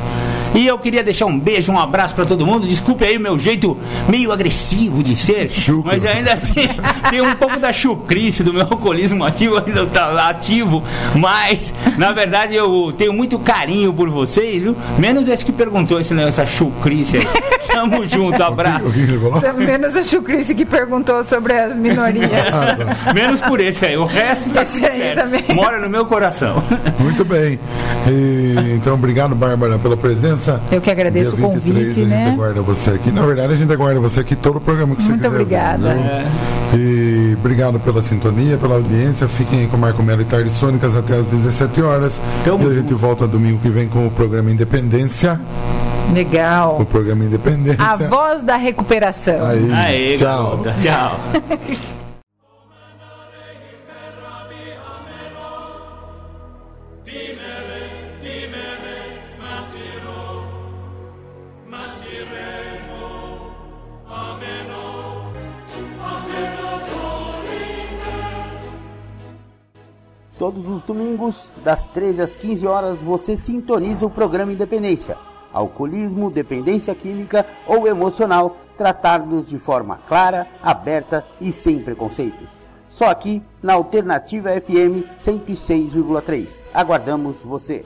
E eu queria deixar um beijo, um abraço para todo mundo. Desculpe aí o meu jeito meio agressivo de ser, Chucro. mas ainda tem, tem um pouco da chucrice do meu alcoolismo ativo ainda tá ativo, mas na verdade eu tenho muito carinho por vocês, viu? Menos esse que perguntou esse, essa chucrice aí. Tamo junto, abraço. falou? Menos a Chucrice que perguntou sobre as minorias. Menos por esse aí, o resto tá Esse certo. também. Mora no meu coração. Muito bem. E, então, obrigado, Bárbara, pela presença. Eu que agradeço Dia o 23, convite, a né? gente aguarda você aqui. Na verdade, a gente aguarda você aqui todo o programa que você Muito quiser. vir, obrigada. viu? E obrigado pela sintonia, pela audiência. Fiquem aí com o Marco Melo e Tarde Sônicas até às 17 horas. Tamo e a gente volta domingo que vem com o programa Independência. O Legal. programa Independência. A voz da recuperação. Aí, Aê, tchau. garota, tchau. Todos os domingos, das 13 às 15 horas, você sintoniza o programa Independência. Alcoolismo, dependência química ou emocional, tratados de forma clara, aberta e sem preconceitos. Só aqui na Alternativa FM 106,3. Aguardamos você.